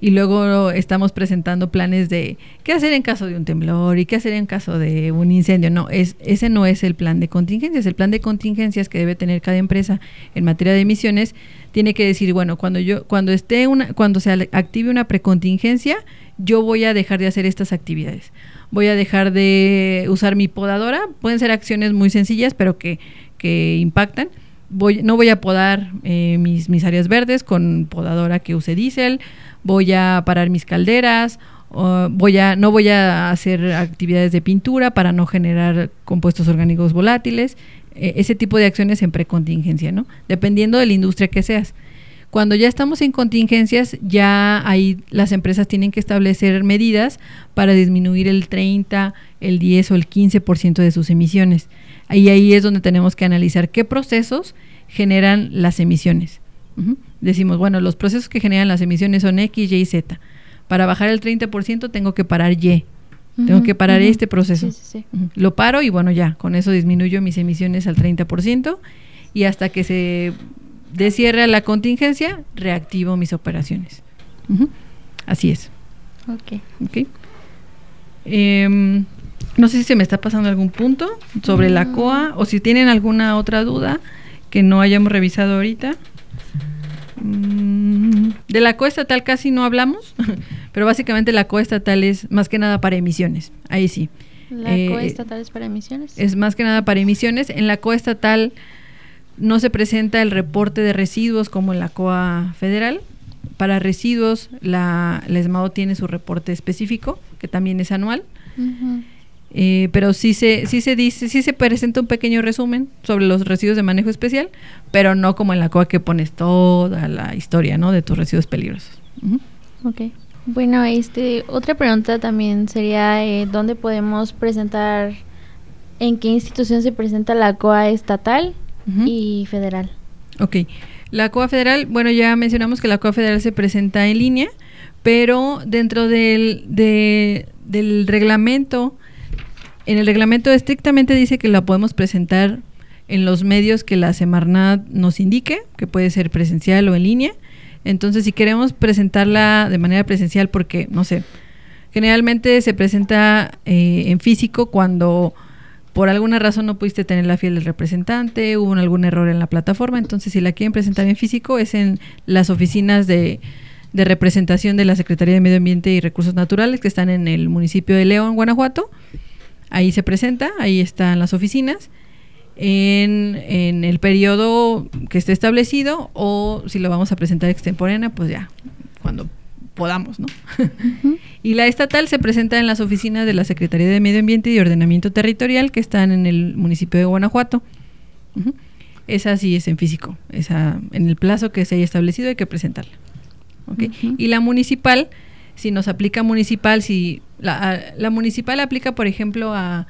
y luego estamos presentando planes de qué hacer en caso de un temblor y qué hacer en caso de un incendio. No, es, ese no es el plan de contingencias. El plan de contingencias que debe tener cada empresa en materia de emisiones tiene que decir, bueno, cuando yo, cuando esté una, cuando se active una precontingencia, yo voy a dejar de hacer estas actividades. Voy a dejar de usar mi podadora. Pueden ser acciones muy sencillas, pero que, que impactan. Voy, no voy a podar eh, mis, mis áreas verdes con podadora que use diésel voy a parar mis calderas, voy a, no voy a hacer actividades de pintura para no generar compuestos orgánicos volátiles, e, ese tipo de acciones en precontingencia, ¿no? Dependiendo de la industria que seas. Cuando ya estamos en contingencias, ya ahí las empresas tienen que establecer medidas para disminuir el 30, el 10 o el 15% de sus emisiones. Ahí, ahí es donde tenemos que analizar qué procesos generan las emisiones decimos, bueno, los procesos que generan las emisiones son X, Y y Z. Para bajar el 30% tengo que parar Y. tengo que parar este proceso. Lo paro y bueno, ya, con eso disminuyo mis emisiones al 30% y hasta que se descierra la contingencia, reactivo mis operaciones. Así es. Ok. okay. Em, no sé si se me está pasando algún punto sobre la COA o si tienen alguna otra duda que no hayamos revisado ahorita. Mm, de la coestatal casi no hablamos, pero básicamente la coestatal es más que nada para emisiones. Ahí sí. ¿La eh, coestatal es para emisiones? Es más que nada para emisiones. En la coestatal no se presenta el reporte de residuos como en la COA federal. Para residuos, la, la ESMAO tiene su reporte específico, que también es anual. Eh, pero sí se, sí se dice, sí se presenta un pequeño resumen sobre los residuos de manejo especial, pero no como en la COA que pones toda la historia, ¿no? De tus residuos peligrosos. Ok. Bueno, este, otra pregunta también sería, eh, ¿dónde podemos presentar, en qué institución se presenta la COA estatal y federal? Ok. La COA federal, bueno, ya mencionamos que la COA federal se presenta en línea, pero dentro del, del reglamento en el reglamento estrictamente dice que la podemos presentar en los medios que la Semarnat nos indique, que puede ser presencial o en línea. Entonces, si queremos presentarla de manera presencial, porque, no sé, generalmente se presenta eh, en físico cuando por alguna razón no pudiste tener la fiel del representante, hubo algún error en la plataforma, entonces si la quieren presentar en físico es en las oficinas de, de representación de la Secretaría de Medio Ambiente y Recursos Naturales que están en el municipio de León, Guanajuato Ahí se presenta, ahí están las oficinas. En, en, el periodo que esté establecido o si lo vamos a presentar extemporánea, pues ya, cuando podamos, ¿no? y la estatal se presenta en las oficinas de la Secretaría de Medio Ambiente y Ordenamiento Territorial que están en el municipio de Guanajuato. Esa sí es en físico, esa en el plazo que se haya establecido hay que presentarla. Y la municipal si nos aplica municipal, si la, la municipal aplica, por ejemplo, a,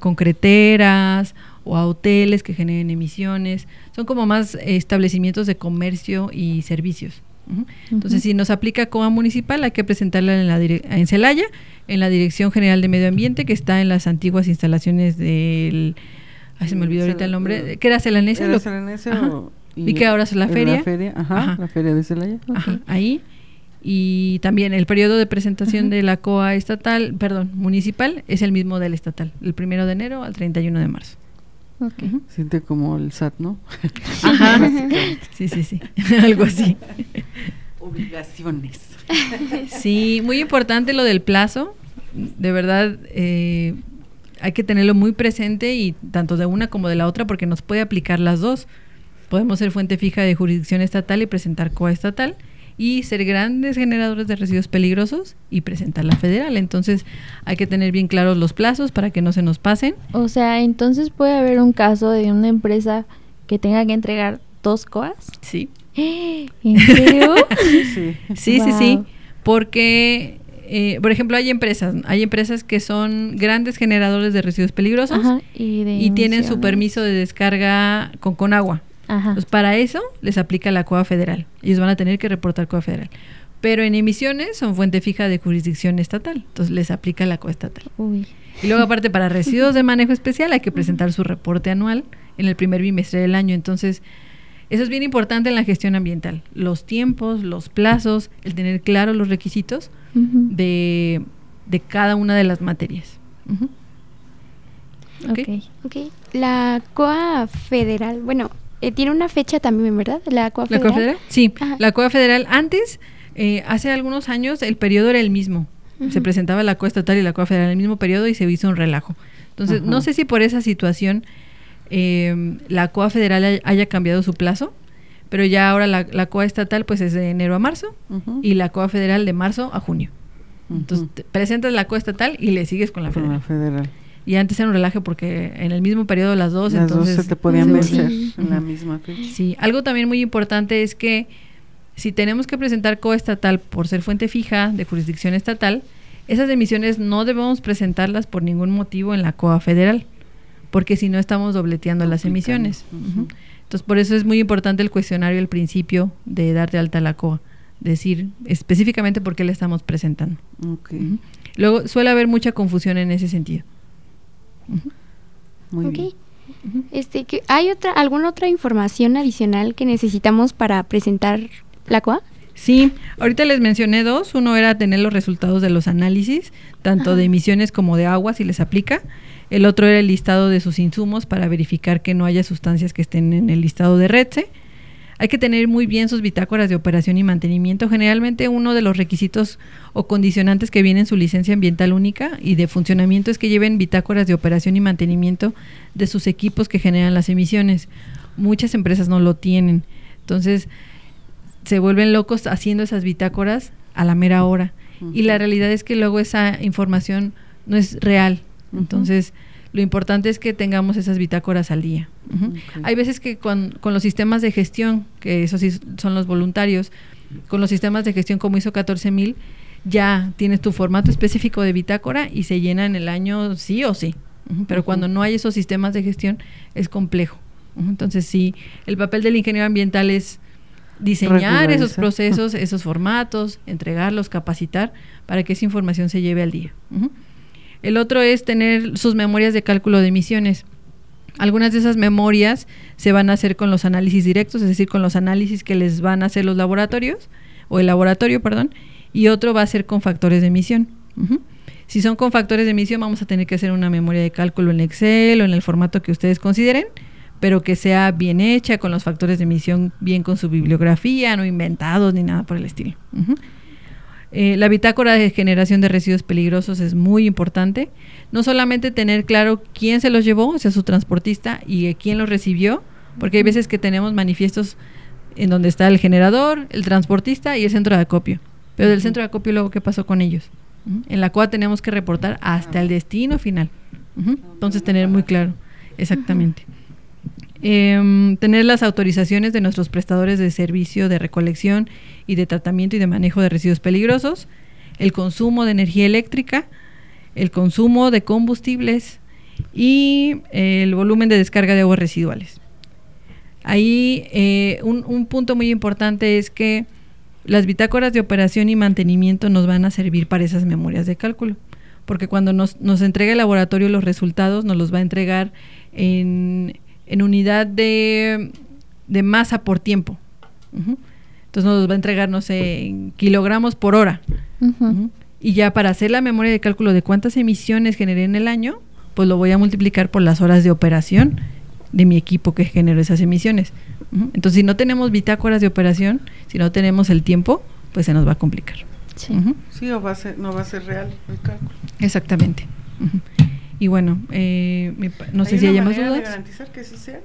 concreteras o a hoteles que generen emisiones, son como más establecimientos de comercio y servicios. Entonces, si nos aplica como municipal, hay que presentarla en, la en Celaya, en la Dirección General de Medio Ambiente, que está en las antiguas instalaciones del... Ay, se me olvidó ahorita el nombre. ¿Qué era Celanese? Era Celanese y, que ahora es la feria. La feria, ajá, la feria de Celaya. Ajá, ahí y también el periodo de presentación de la COA estatal, perdón, municipal, es el mismo del estatal, el primero de enero al 31 de marzo. Siente como el SAT, ¿no? Ajá. sí, sí, sí, algo así. Obligaciones. sí, muy importante lo del plazo. De verdad, eh, hay que tenerlo muy presente y tanto de una como de la otra porque nos puede aplicar las dos. Podemos ser fuente fija de jurisdicción estatal y presentar COA estatal y ser grandes generadores de residuos peligrosos y presentar la federal. Entonces hay que tener bien claros los plazos para que no se nos pasen. O sea, entonces puede haber un caso de una empresa que tenga que entregar dos coas. Sí. ¿En serio? sí, sí, sí, sí. Porque eh, por ejemplo, hay empresas, hay empresas que son grandes generadores de residuos peligrosos y, tienen su permiso de descarga con, con agua. Entonces, para eso les aplica la COA federal. Ellos van a tener que reportar COA federal. Pero en emisiones son fuente fija de jurisdicción estatal. Entonces les aplica la COA estatal. Y luego aparte para residuos de manejo especial hay que presentar su reporte anual en el primer bimestre del año. Entonces, eso es bien importante en la gestión ambiental. Los tiempos, los plazos, el tener claro los requisitos de, cada una de las materias. okay. ok. La COA federal, bueno, eh, tiene una fecha también, ¿verdad? La COA federal. ¿La COA federal? Sí, la COA federal antes, eh, hace algunos años, el periodo era el mismo. Se presentaba la COA estatal y la COA federal en el mismo periodo y se hizo un relajo. Entonces, no sé si por esa situación eh, la COA federal haya cambiado su plazo, pero ya ahora la, la COA estatal pues es de enero a marzo y la COA federal de marzo a junio. Entonces presentas la COA estatal y le sigues con la federal. Y antes era un relaje porque en el mismo periodo las dos, las entonces... Dos se te podían vencer en la misma fecha. Sí, algo también muy importante es que si tenemos que presentar COA estatal por ser fuente fija de jurisdicción estatal, esas emisiones no debemos presentarlas por ningún motivo en la COA federal, porque si no estamos dobleteando las emisiones. Entonces, por eso es muy importante el cuestionario al principio de dar de alta la COA, decir específicamente por qué le estamos presentando. Luego, suele haber mucha confusión en ese sentido. Muy bien. Este, ¿Hay otra, alguna otra información adicional que necesitamos para presentar la COA? Sí, ahorita les mencioné dos. Uno era tener los resultados de los análisis, tanto de emisiones como de agua, si les aplica. El otro era el listado de sus insumos para verificar que no haya sustancias que estén en el listado de REDSE. Hay que tener muy bien sus bitácoras de operación y mantenimiento. Generalmente uno de los requisitos o condicionantes que viene en su licencia ambiental única y de funcionamiento es que lleven bitácoras de operación y mantenimiento de sus equipos que generan las emisiones. Muchas empresas no lo tienen. Entonces, se vuelven locos haciendo esas bitácoras a la mera hora. Y la realidad es que luego esa información no es real. Entonces, lo importante es que tengamos esas bitácoras al día. Hay veces que con, los sistemas de gestión, que esos sí son los voluntarios, con los sistemas de gestión como ISO 14000, ya tienes tu formato específico de bitácora y se llena en el año sí o sí. Pero cuando no hay esos sistemas de gestión es complejo. Entonces, sí, el papel del ingeniero ambiental es diseñar esos procesos, esos formatos, entregarlos, capacitar para que esa información se lleve al día. El otro es tener sus memorias de cálculo de emisiones. Algunas de esas memorias se van a hacer con los análisis directos, es decir, con los análisis que les van a hacer los laboratorios, o el laboratorio, perdón, y otro va a ser con factores de emisión. Si son con factores de emisión, vamos a tener que hacer una memoria de cálculo en Excel o en el formato que ustedes consideren, pero que sea bien hecha, con los factores de emisión bien con su bibliografía, no inventados ni nada por el estilo. Eh, la bitácora de generación de residuos peligrosos es muy importante. No solamente tener claro quién se los llevó, o sea, su transportista, y quién los recibió, porque hay veces que tenemos manifiestos en donde está el generador, el transportista y el centro de acopio. Pero del centro de acopio, luego, ¿qué pasó con ellos? En la cual tenemos que reportar hasta el destino final. Entonces, tener muy claro, exactamente. Em, tener las autorizaciones de nuestros prestadores de servicio de recolección y de tratamiento y de manejo de residuos peligrosos, el consumo de energía eléctrica, el consumo de combustibles y el volumen de descarga de aguas residuales. Ahí eh, un, punto muy importante es que las bitácoras de operación y mantenimiento nos van a servir para esas memorias de cálculo, porque cuando nos, nos entrega el laboratorio los resultados, nos los va a entregar en, en unidad de, masa por tiempo. Entonces nos va a entregar, no sé, en kilogramos por hora. Y ya para hacer la memoria de cálculo de cuántas emisiones generé en el año, pues lo voy a multiplicar por las horas de operación de mi equipo que generó esas emisiones. Entonces, si no tenemos bitácoras de operación, si no tenemos el tiempo, pues se nos va a complicar. Sí, sí o va a ser, no va a ser real el cálculo. Exactamente. Y bueno, eh, no sé si hay más dudas. garantizar que sí sea?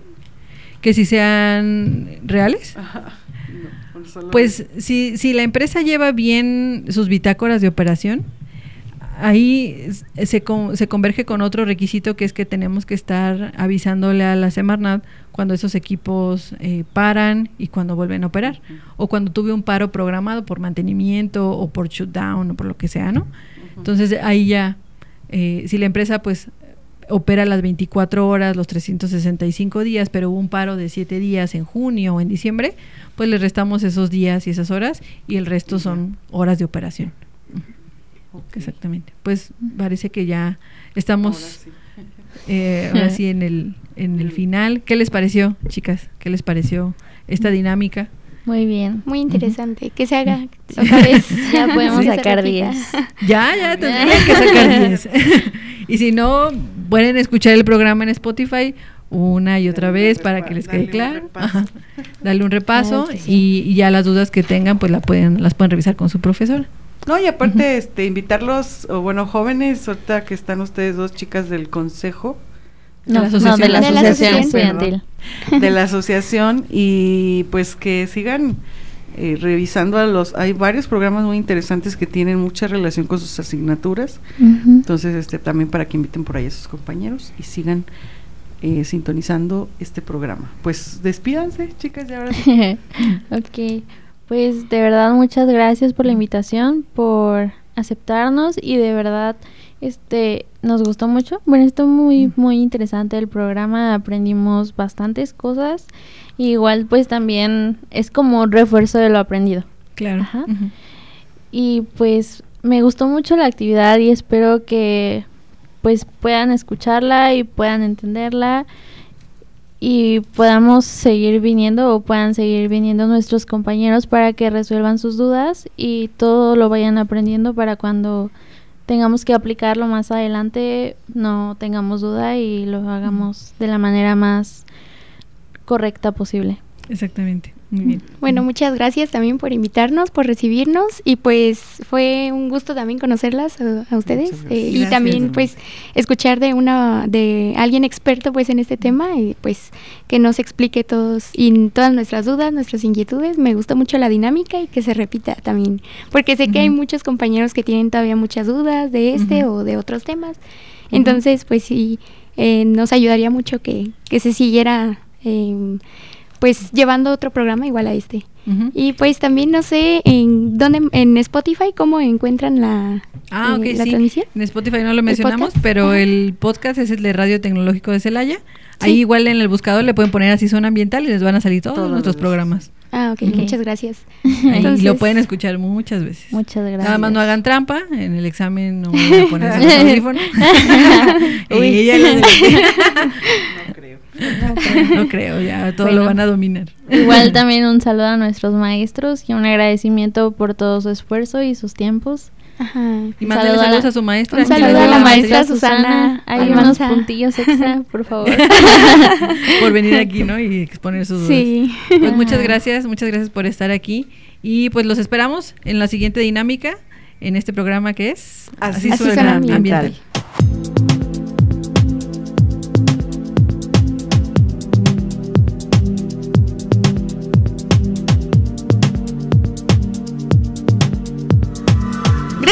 que si sean reales. Pues si, si la empresa lleva bien sus bitácoras de operación, ahí se, se converge con otro requisito que es que tenemos que estar avisándole a la Semarnat cuando esos equipos eh, paran y cuando vuelven a operar. O cuando tuve un paro programado por mantenimiento o por shutdown o por lo que sea, ¿no? Entonces ahí ya, eh, si la empresa pues opera las 24 horas, los 365 días, pero hubo un paro de 7 días en junio o en diciembre, pues le restamos esos días y esas horas y el resto son horas de operación. Exactamente. Pues parece que ya estamos eh, ahora sí, en el en el final. ¿Qué les pareció, chicas? ¿Qué les pareció esta dinámica? Muy bien. Muy interesante. Que se haga otra vez. ya podemos sacar 10. Ya, ya, tendrían que sacar 10. y si no, pueden escuchar el programa en Spotify una y otra vez para que les quede claro. Darle un repaso y, ya las dudas que tengan, pues la pueden, las pueden revisar con su profesor. No, y aparte, este, invitarlos, o bueno, jóvenes, ahorita que están ustedes dos chicas del consejo, de la asociación, de la asociación, de la asociación y pues que sigan eh, revisando a los hay varios programas muy interesantes que tienen mucha relación con sus asignaturas. Entonces este también para que inviten por ahí a sus compañeros y sigan eh, sintonizando este programa. Pues despídanse chicas ya ahora ok pues de verdad muchas gracias por la invitación por aceptarnos y de verdad este, nos gustó mucho. Bueno, estuvo muy, muy interesante el programa. Aprendimos bastantes cosas. igual, pues también es como refuerzo de lo aprendido. Claro. Y pues me gustó mucho la actividad y espero que pues puedan escucharla y puedan entenderla y podamos seguir viniendo o puedan seguir viniendo nuestros compañeros para que resuelvan sus dudas y todo lo vayan aprendiendo para cuando tengamos que aplicarlo más adelante, no tengamos duda y lo hagamos de la manera más correcta posible. Exactamente. Muy bien. Bueno, muchas gracias también por invitarnos, por recibirnos y pues fue un gusto también conocerlas a, ustedes eh, y también pues escuchar de una de alguien experto pues en este tema y pues que nos explique todos y todas nuestras dudas, nuestras inquietudes. Me gusta mucho la dinámica y que se repita también, porque sé que hay muchos compañeros que tienen todavía muchas dudas de este o de otros temas. Entonces, pues sí, eh, nos ayudaría mucho que, que se siguiera eh, pues llevando otro programa igual a este. Y pues también no sé en dónde, en Spotify, cómo encuentran la, ah, eh, la transmisión. En Spotify no lo mencionamos, pero el podcast es el de Radio Tecnológico de Celaya. Ahí igual en el buscador le pueden poner así zona ambiental y les van a salir todos, nuestros programas. Ah, ok, muchas gracias. Ahí lo pueden escuchar muchas veces. Muchas gracias. Nada más no hagan trampa, en el examen no ponen los audífonos. y no creo. No creo, ya todo lo van a dominar. Igual también un saludo a nuestros maestros y un agradecimiento por todo su esfuerzo y sus tiempos. Ajá. Y mándale saludos a, su maestra. Un saludo a la maestra Susana. Hay unos puntillos extra, por favor. por venir aquí, ¿no? Y exponer sus Sí. Pues muchas gracias, muchas gracias por estar aquí. Y pues los esperamos en la siguiente dinámica, en este programa que es Así, suena, ambiental.